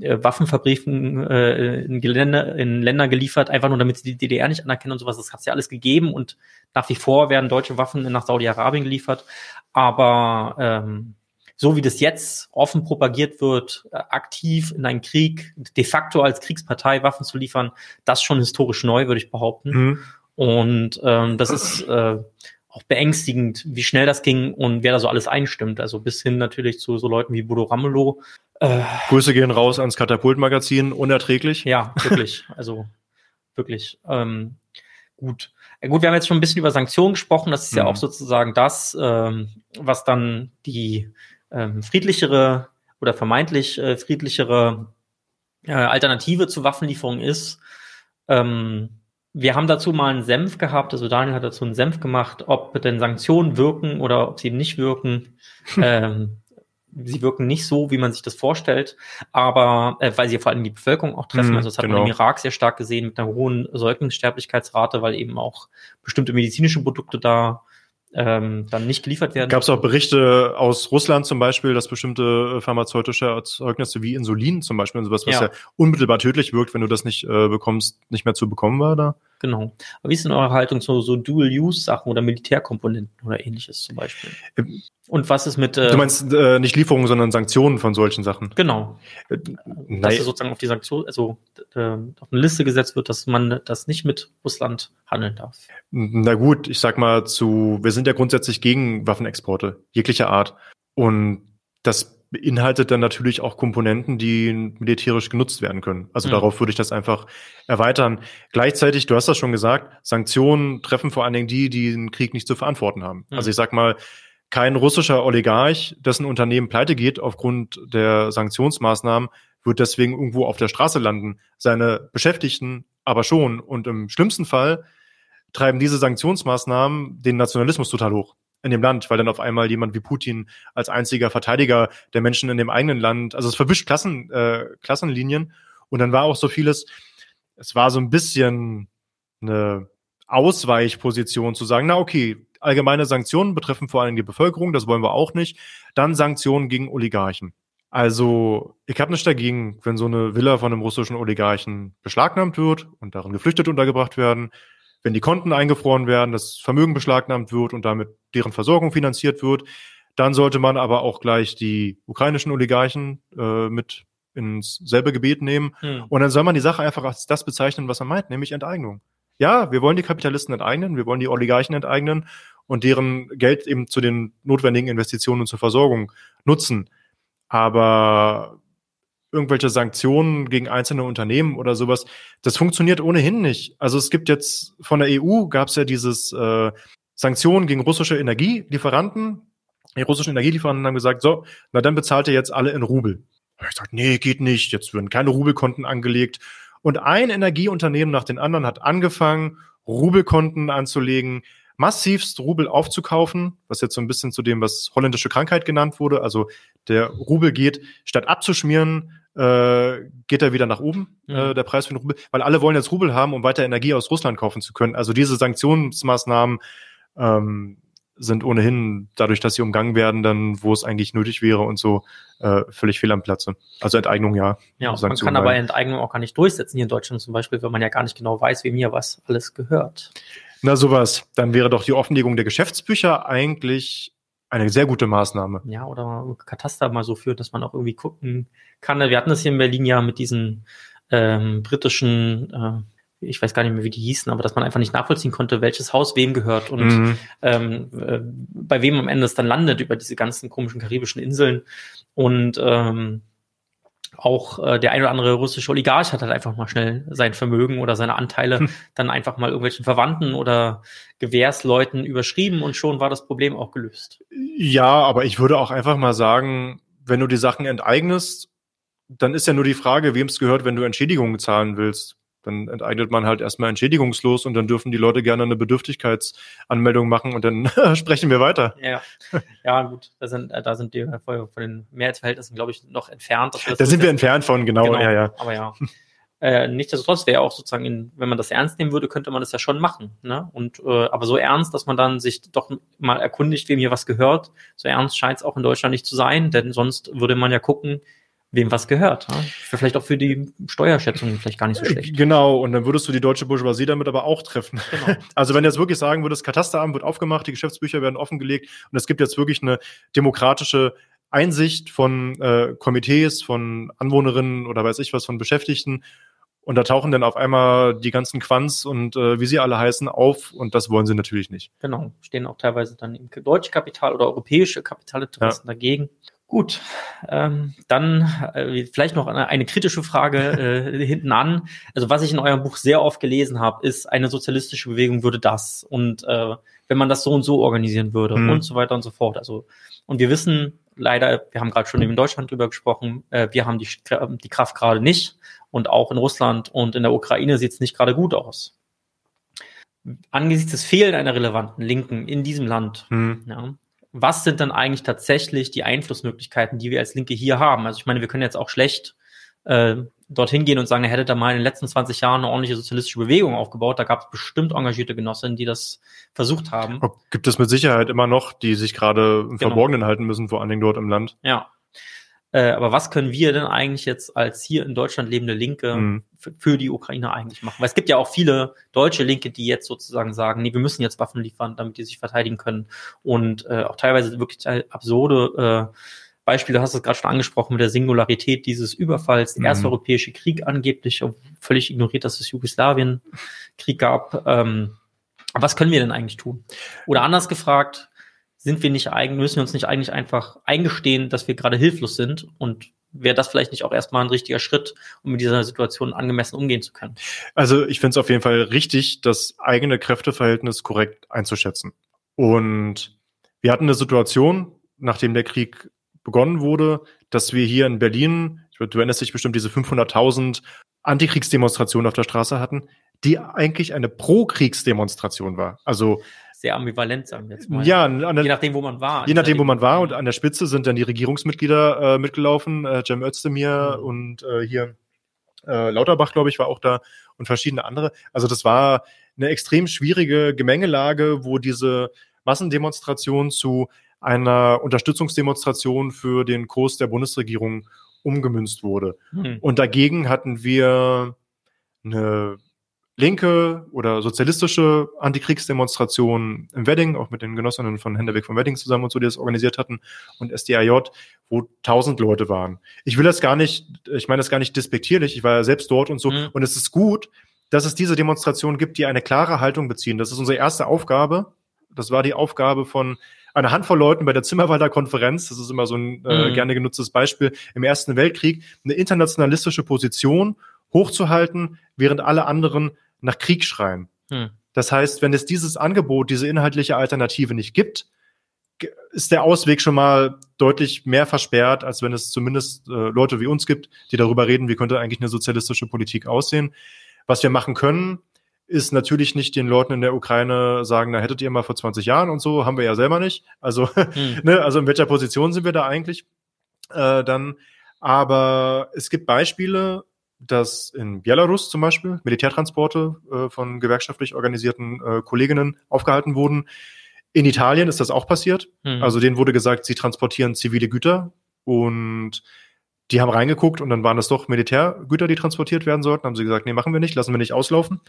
äh, Waffenfabriken äh, in, Gelände, in Länder geliefert, einfach nur damit sie die DDR nicht anerkennen und sowas. Das hat es ja alles gegeben und nach wie vor werden deutsche Waffen nach Saudi-Arabien geliefert. Aber ähm, so wie das jetzt offen propagiert wird, äh, aktiv in einen Krieg, de facto als Kriegspartei Waffen zu liefern, das schon historisch neu, würde ich behaupten. Mhm. Und ähm, das ist äh, auch beängstigend, wie schnell das ging und wer da so alles einstimmt. Also bis hin natürlich zu so Leuten wie Bodo Ramelow. Äh, Grüße gehen raus ans Katapultmagazin, unerträglich. Ja, wirklich. also wirklich. Ähm, gut. Ja, gut, wir haben jetzt schon ein bisschen über Sanktionen gesprochen. Das ist mhm. ja auch sozusagen das, ähm, was dann die ähm, friedlichere oder vermeintlich äh, friedlichere äh, Alternative zur Waffenlieferung ist. Ähm, wir haben dazu mal einen Senf gehabt, also Daniel hat dazu einen Senf gemacht, ob denn Sanktionen wirken oder ob sie nicht wirken. ähm, sie wirken nicht so, wie man sich das vorstellt, aber äh, weil sie vor allem die Bevölkerung auch treffen. Mm, also das hat genau. man im Irak sehr stark gesehen mit einer hohen Säuglingssterblichkeitsrate, weil eben auch bestimmte medizinische Produkte da ähm, dann nicht geliefert werden. Gab es auch Berichte aus Russland zum Beispiel, dass bestimmte äh, pharmazeutische Erzeugnisse wie Insulin zum Beispiel und sowas, was ja, ja unmittelbar tödlich wirkt, wenn du das nicht äh, bekommst, nicht mehr zu bekommen war da? Genau. Aber wie ist denn eure Haltung zu so Dual-Use-Sachen oder Militärkomponenten oder ähnliches zum Beispiel? Ähm, und was ist mit. Äh, du meinst äh, nicht Lieferungen, sondern Sanktionen von solchen Sachen? Genau. Äh, dass sozusagen auf die Sanktion, also äh, auf eine Liste gesetzt wird, dass man das nicht mit Russland handeln darf. Na gut, ich sag mal zu, wir sind ja grundsätzlich gegen Waffenexporte, jeglicher Art. Und das beinhaltet dann natürlich auch Komponenten, die militärisch genutzt werden können. Also mhm. darauf würde ich das einfach erweitern. Gleichzeitig, du hast das schon gesagt, Sanktionen treffen vor allen Dingen die, die den Krieg nicht zu verantworten haben. Mhm. Also ich sag mal, kein russischer Oligarch, dessen Unternehmen pleite geht aufgrund der Sanktionsmaßnahmen, wird deswegen irgendwo auf der Straße landen. Seine Beschäftigten aber schon. Und im schlimmsten Fall treiben diese Sanktionsmaßnahmen den Nationalismus total hoch in dem Land, weil dann auf einmal jemand wie Putin als einziger Verteidiger der Menschen in dem eigenen Land, also es verwischt Klassen, äh, Klassenlinien und dann war auch so vieles, es war so ein bisschen eine Ausweichposition zu sagen, na okay, allgemeine Sanktionen betreffen vor allem die Bevölkerung, das wollen wir auch nicht. Dann Sanktionen gegen Oligarchen. Also, ich habe nichts dagegen, wenn so eine Villa von einem russischen Oligarchen beschlagnahmt wird und darin Geflüchtete untergebracht werden, wenn die Konten eingefroren werden, das Vermögen beschlagnahmt wird und damit deren Versorgung finanziert wird, dann sollte man aber auch gleich die ukrainischen Oligarchen äh, mit ins selbe Gebet nehmen. Hm. Und dann soll man die Sache einfach als das bezeichnen, was man meint, nämlich Enteignung ja, wir wollen die Kapitalisten enteignen, wir wollen die Oligarchen enteignen und deren Geld eben zu den notwendigen Investitionen und zur Versorgung nutzen. Aber irgendwelche Sanktionen gegen einzelne Unternehmen oder sowas, das funktioniert ohnehin nicht. Also es gibt jetzt von der EU gab es ja dieses äh, Sanktionen gegen russische Energielieferanten. Die russischen Energielieferanten haben gesagt, so, na dann bezahlt ihr jetzt alle in Rubel. Ich sage, nee, geht nicht. Jetzt werden keine Rubelkonten angelegt und ein Energieunternehmen nach den anderen hat angefangen, Rubelkonten anzulegen, massivst Rubel aufzukaufen, was jetzt so ein bisschen zu dem, was holländische Krankheit genannt wurde. Also der Rubel geht, statt abzuschmieren, äh, geht er wieder nach oben, mhm. äh, der Preis für den Rubel, weil alle wollen jetzt Rubel haben, um weiter Energie aus Russland kaufen zu können. Also diese Sanktionsmaßnahmen ähm, sind ohnehin dadurch, dass sie umgangen werden, dann, wo es eigentlich nötig wäre und so, äh, völlig fehl am Platze. Also Enteignung ja. Ja, man kann aber Enteignung auch gar nicht durchsetzen hier in Deutschland zum Beispiel, wenn man ja gar nicht genau weiß, wie mir was alles gehört. Na sowas, dann wäre doch die Offenlegung der Geschäftsbücher eigentlich eine sehr gute Maßnahme. Ja, oder Kataster mal so führt, dass man auch irgendwie gucken kann. Wir hatten das hier in Berlin ja mit diesen ähm, britischen äh, ich weiß gar nicht mehr, wie die hießen, aber dass man einfach nicht nachvollziehen konnte, welches Haus wem gehört und mhm. ähm, äh, bei wem am Ende es dann landet über diese ganzen komischen karibischen Inseln. Und ähm, auch äh, der ein oder andere russische Oligarch hat halt einfach mal schnell sein Vermögen oder seine Anteile hm. dann einfach mal irgendwelchen Verwandten oder Gewährsleuten überschrieben und schon war das Problem auch gelöst. Ja, aber ich würde auch einfach mal sagen, wenn du die Sachen enteignest, dann ist ja nur die Frage, wem es gehört, wenn du Entschädigungen zahlen willst. Dann enteignet man halt erstmal entschädigungslos und dann dürfen die Leute gerne eine Bedürftigkeitsanmeldung machen und dann sprechen wir weiter. Ja, ja gut, da sind, da sind die von den Mehrheitsverhältnissen, glaube ich, noch entfernt. Da sind wir entfernt von, genau, genau ja, ja. Aber ja. Äh, Nichtsdestotrotz wäre auch sozusagen, in, wenn man das ernst nehmen würde, könnte man das ja schon machen. Ne? Und äh, aber so ernst, dass man dann sich doch mal erkundigt, wem hier was gehört, so ernst scheint es auch in Deutschland nicht zu sein, denn sonst würde man ja gucken, wem was gehört. Ne? Vielleicht auch für die Steuerschätzung vielleicht gar nicht so äh, schlecht. Genau, und dann würdest du die deutsche Bourgeoisie damit aber auch treffen. Genau. Also wenn du jetzt wirklich sagen würdest, Katasteramt wird aufgemacht, die Geschäftsbücher werden offengelegt und es gibt jetzt wirklich eine demokratische Einsicht von äh, Komitees, von Anwohnerinnen oder weiß ich was, von Beschäftigten. Und da tauchen dann auf einmal die ganzen Quants und äh, wie sie alle heißen auf und das wollen sie natürlich nicht. Genau, stehen auch teilweise dann deutsche Kapital oder europäische Kapitalinteressen ja. dagegen. Gut, ähm, dann äh, vielleicht noch eine, eine kritische Frage äh, hinten an. Also was ich in eurem Buch sehr oft gelesen habe, ist, eine sozialistische Bewegung würde das und äh, wenn man das so und so organisieren würde mhm. und so weiter und so fort. Also und wir wissen leider, wir haben gerade schon in Deutschland drüber gesprochen, äh, wir haben die, die Kraft gerade nicht und auch in Russland und in der Ukraine sieht es nicht gerade gut aus. Angesichts des Fehlen einer relevanten Linken in diesem Land, mhm. ja, was sind dann eigentlich tatsächlich die Einflussmöglichkeiten, die wir als Linke hier haben? Also ich meine, wir können jetzt auch schlecht äh, dorthin gehen und sagen, er hätte da mal in den letzten 20 Jahren eine ordentliche sozialistische Bewegung aufgebaut. Da gab es bestimmt engagierte Genossinnen, die das versucht haben. Gibt es mit Sicherheit immer noch, die sich gerade im genau. Verborgenen halten müssen, vor allen Dingen dort im Land. Ja. Äh, aber was können wir denn eigentlich jetzt als hier in Deutschland lebende Linke mhm. für die Ukraine eigentlich machen? Weil es gibt ja auch viele deutsche Linke, die jetzt sozusagen sagen, nee, wir müssen jetzt Waffen liefern, damit die sich verteidigen können. Und äh, auch teilweise wirklich absurde äh, Beispiele hast du es gerade schon angesprochen mit der Singularität dieses Überfalls, der mhm. erste europäische Krieg angeblich, völlig ignoriert, dass es Jugoslawien-Krieg gab. Ähm, was können wir denn eigentlich tun? Oder anders gefragt, sind wir nicht eigen, müssen wir uns nicht eigentlich einfach eingestehen, dass wir gerade hilflos sind und wäre das vielleicht nicht auch erstmal ein richtiger Schritt, um mit dieser Situation angemessen umgehen zu können? Also ich finde es auf jeden Fall richtig, das eigene Kräfteverhältnis korrekt einzuschätzen. Und wir hatten eine Situation, nachdem der Krieg begonnen wurde, dass wir hier in Berlin, du erinnerst dich bestimmt, diese 500.000 Antikriegsdemonstrationen auf der Straße hatten, die eigentlich eine Pro-Kriegsdemonstration war. Also sehr ambivalent, sagen wir jetzt mal. Ja, der, je nachdem, wo man war. Je nachdem, wo man war. Und an der Spitze sind dann die Regierungsmitglieder äh, mitgelaufen, äh, Cem Özdemir mhm. und äh, hier äh, Lauterbach, glaube ich, war auch da und verschiedene andere. Also das war eine extrem schwierige Gemengelage, wo diese Massendemonstration zu einer Unterstützungsdemonstration für den Kurs der Bundesregierung umgemünzt wurde. Hm. Und dagegen hatten wir eine linke oder sozialistische Antikriegsdemonstration im Wedding, auch mit den Genossinnen von Händerweg von Wedding zusammen und so, die das organisiert hatten, und SDAJ, wo tausend Leute waren. Ich will das gar nicht, ich meine das gar nicht despektierlich, ich war ja selbst dort und so, mhm. und es ist gut, dass es diese Demonstrationen gibt, die eine klare Haltung beziehen. Das ist unsere erste Aufgabe. Das war die Aufgabe von eine Handvoll Leuten bei der Zimmerwalder Konferenz, das ist immer so ein äh, mhm. gerne genutztes Beispiel, im Ersten Weltkrieg, eine internationalistische Position hochzuhalten, während alle anderen nach Krieg schreien. Mhm. Das heißt, wenn es dieses Angebot, diese inhaltliche Alternative nicht gibt, ist der Ausweg schon mal deutlich mehr versperrt, als wenn es zumindest äh, Leute wie uns gibt, die darüber reden, wie könnte eigentlich eine sozialistische Politik aussehen. Was wir machen können, ist natürlich nicht den Leuten in der Ukraine sagen, da hättet ihr mal vor 20 Jahren und so, haben wir ja selber nicht. Also, hm. ne, also in welcher Position sind wir da eigentlich äh, dann? Aber es gibt Beispiele, dass in Belarus zum Beispiel Militärtransporte äh, von gewerkschaftlich organisierten äh, Kolleginnen aufgehalten wurden. In Italien ist das auch passiert. Mhm. Also denen wurde gesagt, sie transportieren zivile Güter und die haben reingeguckt und dann waren das doch Militärgüter, die transportiert werden sollten. Haben sie gesagt, nee, machen wir nicht, lassen wir nicht auslaufen.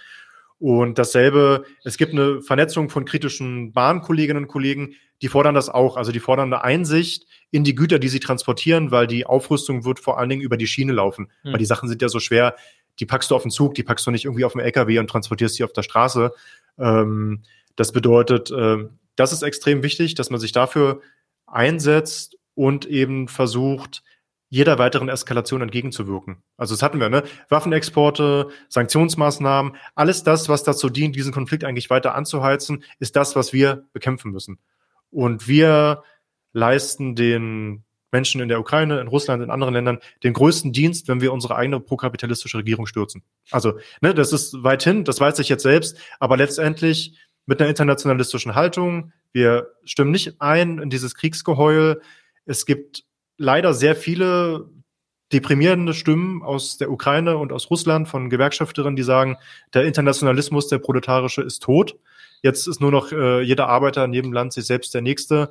Und dasselbe, es gibt eine Vernetzung von kritischen Bahnkolleginnen und Kollegen, die fordern das auch. Also die fordern eine Einsicht in die Güter, die sie transportieren, weil die Aufrüstung wird vor allen Dingen über die Schiene laufen. Mhm. Weil die Sachen sind ja so schwer, die packst du auf den Zug, die packst du nicht irgendwie auf dem LKW und transportierst sie auf der Straße. Ähm, das bedeutet, äh, das ist extrem wichtig, dass man sich dafür einsetzt und eben versucht, jeder weiteren Eskalation entgegenzuwirken. Also das hatten wir, ne? Waffenexporte, Sanktionsmaßnahmen, alles das, was dazu dient, diesen Konflikt eigentlich weiter anzuheizen, ist das, was wir bekämpfen müssen. Und wir leisten den Menschen in der Ukraine, in Russland, in anderen Ländern den größten Dienst, wenn wir unsere eigene prokapitalistische Regierung stürzen. Also, ne, das ist weit hin, das weiß ich jetzt selbst, aber letztendlich mit einer internationalistischen Haltung, wir stimmen nicht ein in dieses Kriegsgeheul. Es gibt leider sehr viele deprimierende Stimmen aus der Ukraine und aus Russland von Gewerkschafterinnen, die sagen, der Internationalismus, der proletarische, ist tot. Jetzt ist nur noch äh, jeder Arbeiter in jedem Land sich selbst der Nächste.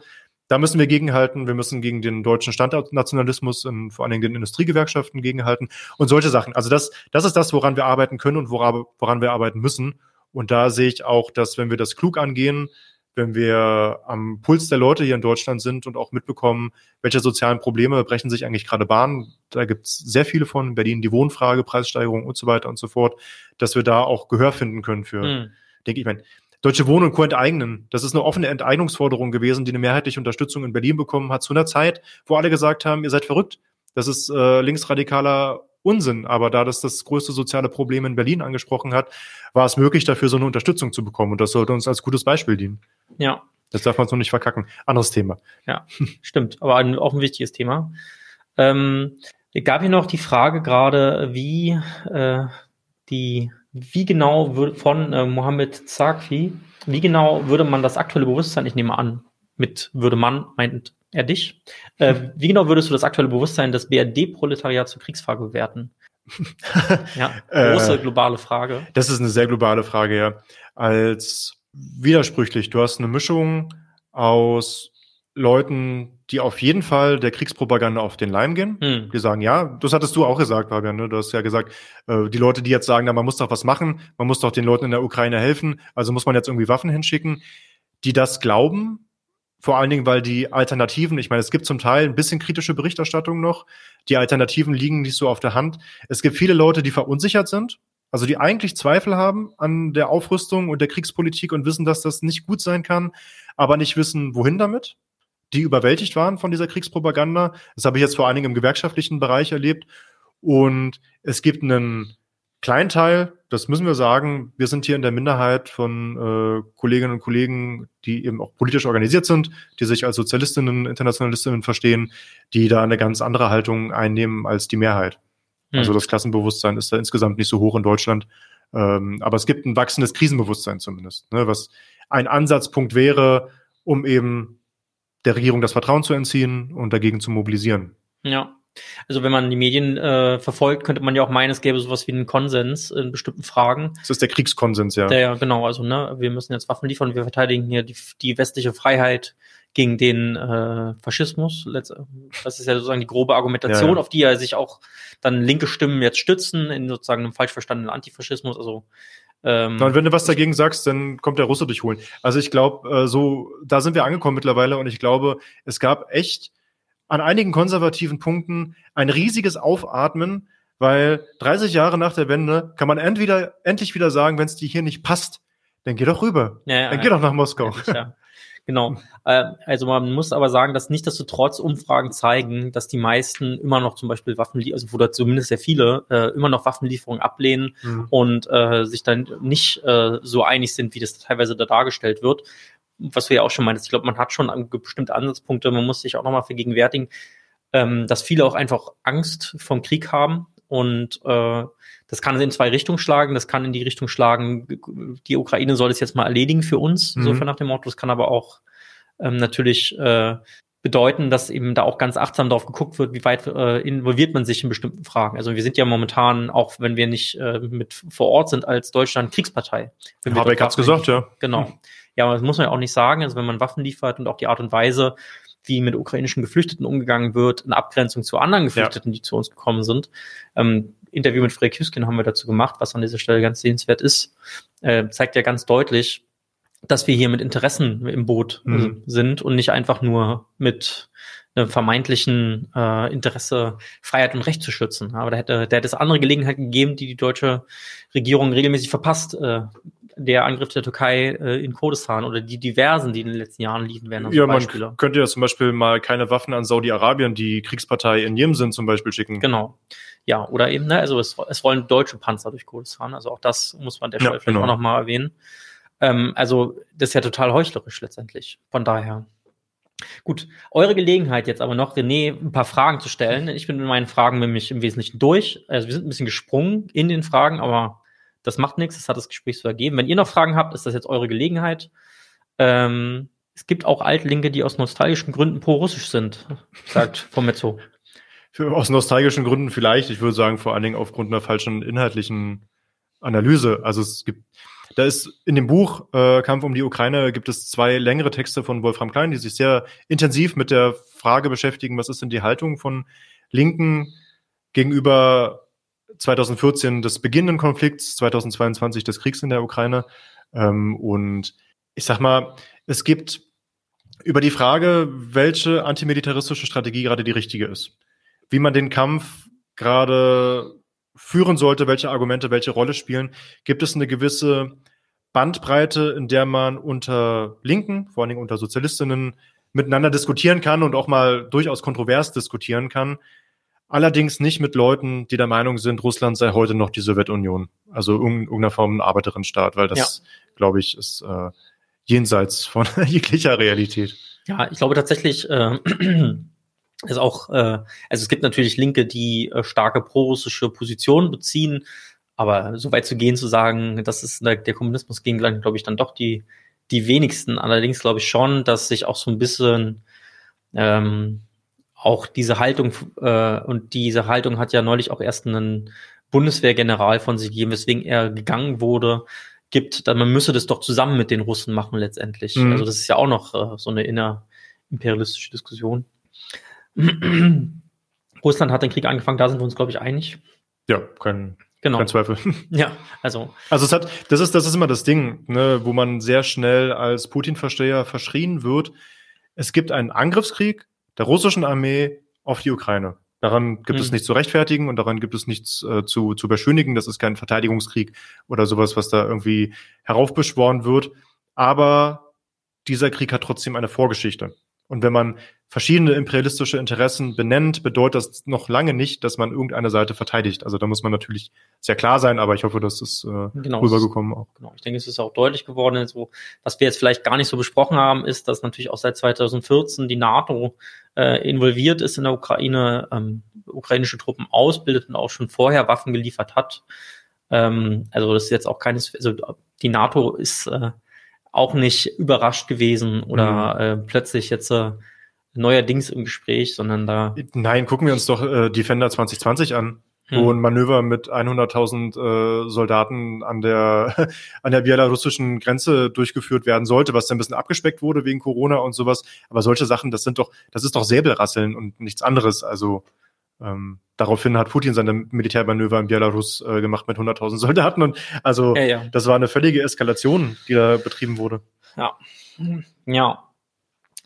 Da müssen wir gegenhalten. Wir müssen gegen den deutschen Standortnationalismus und vor allen Dingen den Industriegewerkschaften gegenhalten und solche Sachen. Also das, das ist das, woran wir arbeiten können und woran wir arbeiten müssen. Und da sehe ich auch, dass wenn wir das klug angehen, wenn wir am Puls der Leute hier in Deutschland sind und auch mitbekommen, welche sozialen Probleme brechen sich eigentlich gerade Bahn. Da gibt es sehr viele von Berlin, die Wohnfrage, Preissteigerung und so weiter und so fort, dass wir da auch Gehör finden können für, hm. denke ich, mein, Deutsche Wohnen und Co. enteignen. Das ist eine offene Enteignungsforderung gewesen, die eine mehrheitliche Unterstützung in Berlin bekommen hat zu einer Zeit, wo alle gesagt haben, ihr seid verrückt. Das ist äh, linksradikaler Unsinn. Aber da das das größte soziale Problem in Berlin angesprochen hat, war es möglich, dafür so eine Unterstützung zu bekommen. Und das sollte uns als gutes Beispiel dienen. Ja. Das darf man so nicht verkacken. Anderes Thema. Ja, stimmt. Aber ein, auch ein wichtiges Thema. Ähm, gab hier noch die Frage gerade, wie äh, die, wie genau würde von äh, Mohammed Zakfi, wie genau würde man das aktuelle Bewusstsein, ich nehme an, mit würde man meint Ja, dich. Äh, wie genau würdest du das aktuelle Bewusstsein des BRD-Proletariats zur Kriegsfrage bewerten? ja, große äh, globale Frage. Das ist eine sehr globale Frage, ja. Als widersprüchlich. Du hast eine Mischung aus Leuten, die auf jeden Fall der Kriegspropaganda auf den Leim gehen. Hm. Die sagen, ja, das hattest du auch gesagt, Fabian. Ne? Du hast ja gesagt, äh, die Leute, die jetzt sagen, na, man muss doch was machen, man muss doch den Leuten in der Ukraine helfen, also muss man jetzt irgendwie Waffen hinschicken, die das glauben, vor allen Dingen, weil die Alternativen, ich meine, es gibt zum Teil ein bisschen kritische Berichterstattung noch. Die Alternativen liegen nicht so auf der Hand. Es gibt viele Leute, die verunsichert sind, also die eigentlich Zweifel haben an der Aufrüstung und der Kriegspolitik und wissen, dass das nicht gut sein kann, aber nicht wissen, wohin damit. Die überwältigt waren von dieser Kriegspropaganda. Das habe ich jetzt vor allen Dingen im gewerkschaftlichen Bereich erlebt. Und es gibt einen kleinen Teil, das müssen wir sagen, wir sind hier in der Minderheit von äh, Kolleginnen und Kollegen, die eben auch politisch organisiert sind, die sich als Sozialistinnen, Internationalistinnen verstehen, die da eine ganz andere Haltung einnehmen als die Mehrheit. Mhm. Also das Klassenbewusstsein ist da insgesamt nicht so hoch in Deutschland. Ähm, aber es gibt ein wachsendes Krisenbewusstsein zumindest, ne, was ein Ansatzpunkt wäre, um eben der Regierung das Vertrauen zu entziehen und dagegen zu mobilisieren. Ja. Also wenn man die Medien äh, verfolgt, könnte man ja auch meinen, es gäbe sowas wie einen Konsens in bestimmten Fragen. Das ist der Kriegskonsens, ja. Der, genau, also ne, wir müssen jetzt Waffen liefern, wir verteidigen hier die, die westliche Freiheit gegen den äh, Faschismus. Das ist ja sozusagen die grobe Argumentation, ja, ja. auf die ja sich auch dann linke Stimmen jetzt stützen, in sozusagen einem falsch verstandenen Antifaschismus. Also ähm, und wenn du was dagegen sagst, dann kommt der Russe dich holen. Also ich glaube, äh, so, da sind wir angekommen mittlerweile und ich glaube, es gab echt an einigen konservativen Punkten ein riesiges Aufatmen, weil 30 Jahre nach der Wende kann man entweder endlich wieder sagen, wenn es dir hier nicht passt, dann geh doch rüber. Ja, ja, dann geh doch nach Moskau. Ja, genau. Äh, also man muss aber sagen, dass nicht, dass trotz Umfragen zeigen, dass die meisten immer noch zum Beispiel Waffen, also oder zumindest sehr viele, äh, immer noch Waffenlieferungen ablehnen mhm. und äh, sich dann nicht äh, so einig sind, wie das teilweise da dargestellt wird was du ja auch schon meintest, ich glaube, man hat schon bestimmte Ansatzpunkte, man muss sich auch nochmal vergegenwärtigen, ähm, dass viele auch einfach Angst vom Krieg haben und äh, das kann in zwei Richtungen schlagen. Das kann in die Richtung schlagen, die Ukraine soll es jetzt mal erledigen für uns, mhm. so nach dem Motto. Das kann aber auch ähm, natürlich äh, bedeuten, dass eben da auch ganz achtsam darauf geguckt wird, wie weit äh, involviert man sich in bestimmten Fragen. Also wir sind ja momentan, auch wenn wir nicht äh, mit vor Ort sind, als Deutschland Kriegspartei. Habe ich ganz gesagt, ja. Genau. Ja, aber das muss man ja auch nicht sagen. Also wenn man Waffen liefert und auch die Art und Weise, wie mit ukrainischen Geflüchteten umgegangen wird, in Abgrenzung zu anderen Geflüchteten, ja. die zu uns gekommen sind. Ähm, Interview mit Frederik Hüsken haben wir dazu gemacht, was an dieser Stelle ganz sehenswert ist, äh, zeigt ja ganz deutlich, dass wir hier mit Interessen im Boot äh, mhm. sind und nicht einfach nur mit einem vermeintlichen äh, Interesse, Freiheit und Recht zu schützen. Aber da hätte, da hätte es andere Gelegenheiten gegeben, die die deutsche Regierung regelmäßig verpasst, äh, der Angriff der Türkei äh, in Kurdistan oder die diversen, die in den letzten Jahren liefen, werden. Ja, man könnte ja zum Beispiel mal keine Waffen an Saudi-Arabien, die Kriegspartei in Jemen sind, zum Beispiel schicken. Genau. Ja, oder eben, ne, also es, es wollen deutsche Panzer durch Kurdistan. Also auch das muss man der Stelle ja, vielleicht genau. auch nochmal erwähnen. Ähm, also das ist ja total heuchlerisch letztendlich. Von daher. Gut, eure Gelegenheit jetzt aber noch, René, ein paar Fragen zu stellen. Ich bin mit meinen Fragen nämlich im Wesentlichen durch. Also wir sind ein bisschen gesprungen in den Fragen, aber das macht nichts, das hat das Gespräch so ergeben. Wenn ihr noch Fragen habt, ist das jetzt eure Gelegenheit. Ähm, es gibt auch Altlinke, die aus nostalgischen Gründen pro-russisch sind, sagt Pomezzo. Für, aus nostalgischen Gründen vielleicht. Ich würde sagen, vor allen Dingen aufgrund einer falschen inhaltlichen Analyse. Also es gibt, da ist in dem Buch äh, Kampf um die Ukraine gibt es zwei längere Texte von Wolfram Klein, die sich sehr intensiv mit der Frage beschäftigen, was ist denn die Haltung von Linken gegenüber 2014 des beginnenden Konflikts, 2022 des Kriegs in der Ukraine. Ähm, und ich sag mal, es gibt über die Frage, welche antimilitaristische Strategie gerade die richtige ist, wie man den Kampf gerade führen sollte, welche Argumente welche Rolle spielen, gibt es eine gewisse Bandbreite, in der man unter Linken, vor allen Dingen unter Sozialistinnen, miteinander diskutieren kann und auch mal durchaus kontrovers diskutieren kann. Allerdings nicht mit Leuten, die der Meinung sind, Russland sei heute noch die Sowjetunion. Also irgendeiner Form ein Arbeiterinnenstaat, weil das, ja. glaube ich, ist äh, jenseits von jeglicher Realität. Ja, ich glaube tatsächlich, äh, ist auch, äh, also es gibt natürlich Linke, die äh, starke prorussische Positionen beziehen, aber so weit zu gehen, zu sagen, das ist der, der Kommunismus gegen, glaube ich, dann doch die, die wenigsten. Allerdings glaube ich schon, dass sich auch so ein bisschen ähm, auch diese Haltung äh, und diese Haltung hat ja neulich auch erst einen Bundeswehrgeneral von sich gegeben, weswegen er gegangen wurde, gibt, dann man müsse das doch zusammen mit den Russen machen letztendlich. Mhm. Also das ist ja auch noch äh, so eine innerimperialistische Diskussion. Russland hat den Krieg angefangen, da sind wir uns, glaube ich, einig. Ja, kein, genau. kein Zweifel. Ja, also. Also es hat, das ist, das ist immer das Ding, ne, wo man sehr schnell als Putin-Versteher verschrien wird. Es gibt einen Angriffskrieg der russischen Armee auf die Ukraine. Daran gibt mhm. es nichts zu rechtfertigen und daran gibt es nichts äh, zu, zu beschönigen. Das ist kein Verteidigungskrieg oder sowas, was da irgendwie heraufbeschworen wird. Aber dieser Krieg hat trotzdem eine Vorgeschichte. Und wenn man verschiedene imperialistische Interessen benennt, bedeutet das noch lange nicht, dass man irgendeine Seite verteidigt. Also da muss man natürlich sehr klar sein, aber ich hoffe, das ist äh, genau, rübergekommen auch. Genau, ich denke, es ist auch deutlich geworden. So, was wir jetzt vielleicht gar nicht so besprochen haben, ist, dass natürlich auch seit 2014 die NATO äh, involviert ist in der Ukraine, ähm, ukrainische Truppen ausbildet und auch schon vorher Waffen geliefert hat. Ähm, also das ist jetzt auch keines, also die NATO ist äh, auch nicht überrascht gewesen oder mhm. äh, plötzlich jetzt äh, neuerdings im Gespräch, sondern da. Nein, gucken wir uns doch äh, Defender 2020 an, hm. wo ein Manöver mit 100.000 äh, Soldaten an der an der belarussischen Grenze durchgeführt werden sollte, was dann ein bisschen abgespeckt wurde wegen Corona und sowas. Aber solche Sachen, das sind doch, das ist doch Säbelrasseln und nichts anderes. Also ähm, daraufhin hat Putin seine Militärmanöver in Belarus äh, gemacht mit 100.000 Soldaten und also ja, ja. das war eine völlige Eskalation, die da betrieben wurde. Ja, ja.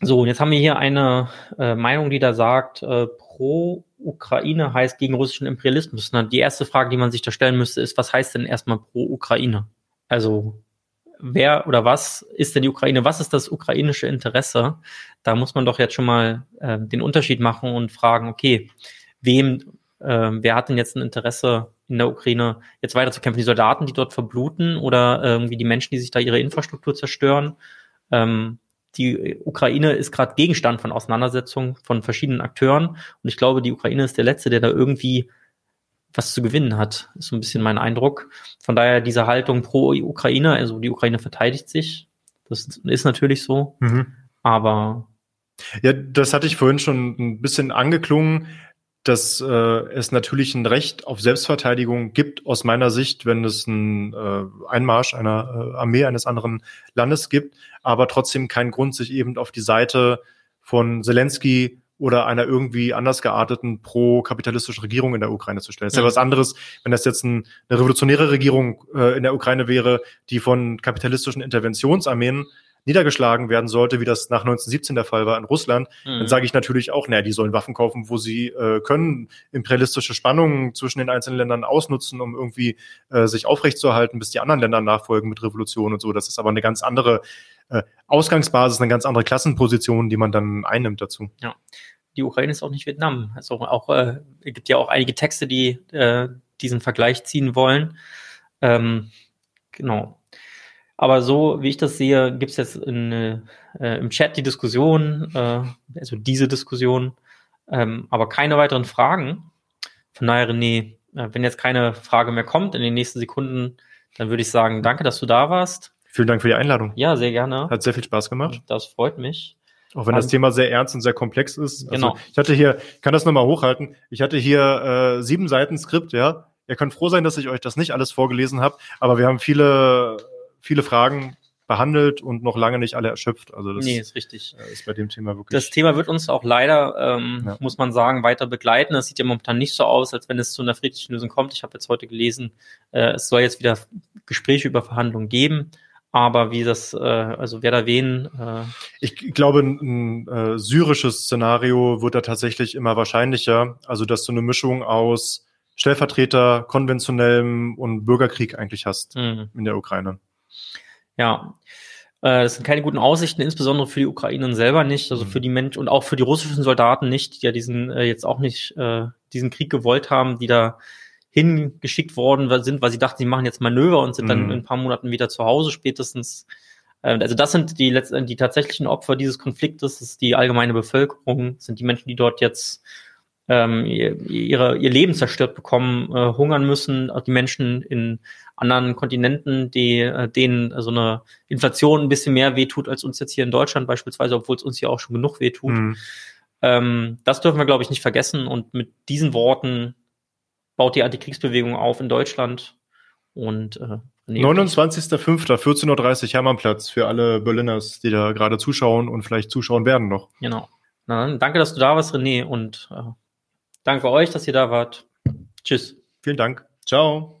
So, jetzt haben wir hier eine äh, Meinung, die da sagt, äh, pro Ukraine heißt gegen russischen Imperialismus. Na, die erste Frage, die man sich da stellen müsste, ist, was heißt denn erstmal pro Ukraine? Also wer oder was ist denn die Ukraine? Was ist das ukrainische Interesse? Da muss man doch jetzt schon mal äh, den Unterschied machen und fragen, okay, wem, äh, wer hat denn jetzt ein Interesse in der Ukraine jetzt weiter zu kämpfen? Die Soldaten, die dort verbluten oder irgendwie die Menschen, die sich da ihre Infrastruktur zerstören? Ähm, die Ukraine ist gerade Gegenstand von Auseinandersetzungen von verschiedenen Akteuren und ich glaube, die Ukraine ist der Letzte, der da irgendwie was zu gewinnen hat, ist so ein bisschen mein Eindruck. Von daher diese Haltung pro Ukraine, also die Ukraine verteidigt sich, das ist natürlich so, mhm. aber ja, das hatte ich vorhin schon ein bisschen angeklungen dass äh, es natürlich ein Recht auf Selbstverteidigung gibt, aus meiner Sicht, wenn es einen äh, Einmarsch einer äh, Armee eines anderen Landes gibt, aber trotzdem kein Grund, sich eben auf die Seite von Zelensky oder einer irgendwie anders gearteten pro-kapitalistischen Regierung in der Ukraine zu stellen. Es ist ja, ja was anderes, wenn das jetzt ein, eine revolutionäre Regierung äh, in der Ukraine wäre, die von kapitalistischen Interventionsarmeen niedergeschlagen werden sollte, wie das nach 1917 der Fall war in Russland, mhm. dann sage ich natürlich auch, naja, die sollen Waffen kaufen, wo sie äh, können, imperialistische Spannungen zwischen den einzelnen Ländern ausnutzen, um irgendwie äh, sich aufrechtzuerhalten, bis die anderen Länder nachfolgen mit Revolution und so. Das ist aber eine ganz andere äh, Ausgangsbasis, eine ganz andere Klassenposition, die man dann einnimmt dazu. Ja. Die Ukraine ist auch nicht Vietnam. Also auch äh, gibt ja auch einige Texte, die äh, diesen Vergleich ziehen wollen. Ähm, genau. Aber so, wie ich das sehe, gibt es jetzt in, äh, im Chat die Diskussion, äh, also diese Diskussion, ähm, aber keine weiteren Fragen. Von daher, René, äh, wenn jetzt keine Frage mehr kommt in den nächsten Sekunden, dann würde ich sagen, danke, dass du da warst. Vielen Dank für die Einladung. Ja, sehr gerne. Hat sehr viel Spaß gemacht. Das freut mich. Auch wenn das Thema sehr ernst und sehr komplex ist. Also genau. Ich hatte hier, ich kann das nochmal hochhalten, ich hatte hier äh, sieben Seiten Skript, ja. Ihr könnt froh sein, dass ich euch das nicht alles vorgelesen habe, aber wir haben viele viele Fragen behandelt und noch lange nicht alle erschöpft. Also das nee, ist richtig. Äh, ist bei dem Thema wirklich. Das Thema wird uns auch leider, ähm, ja. muss man sagen, weiter begleiten. Es sieht ja momentan nicht so aus, als wenn es zu einer friedlichen Lösung kommt. Ich habe jetzt heute gelesen, äh, es soll jetzt wieder Gespräche über Verhandlungen geben. Aber wie das, äh, also wer da wen. Äh ich glaube, ein, ein äh, syrisches Szenario wird da tatsächlich immer wahrscheinlicher. Also, dass du eine Mischung aus Stellvertreter, konventionellem und Bürgerkrieg eigentlich hast mhm. in der Ukraine. Ja, äh, das sind keine guten Aussichten, insbesondere für die Ukrainer selber nicht, also mhm. für die Menschen und auch für die russischen Soldaten nicht, die ja diesen äh, jetzt auch nicht äh, diesen Krieg gewollt haben, die da hingeschickt worden sind, weil sie dachten, sie machen jetzt Manöver und sind mhm. dann in ein paar Monaten wieder zu Hause spätestens. Äh, also das sind die letzten, die tatsächlichen Opfer dieses Konfliktes, das ist die allgemeine Bevölkerung, sind die Menschen, die dort jetzt ähm, ihre, ihr Leben zerstört bekommen, äh, hungern müssen, die Menschen in anderen Kontinenten, die, äh, denen so eine Inflation ein bisschen mehr wehtut als uns jetzt hier in Deutschland beispielsweise, obwohl es uns hier auch schon genug wehtut. Mhm. Ähm, das dürfen wir, glaube ich, nicht vergessen. Und mit diesen Worten baut die Antikriegsbewegung auf in Deutschland. Und äh, 29.05. 14.30 Uhr Hermannplatz für alle Berliners, die da gerade zuschauen und vielleicht zuschauen werden noch. Genau. Na, danke, dass du da warst, René, und äh, danke euch, dass ihr da wart. Tschüss. Vielen Dank. Ciao.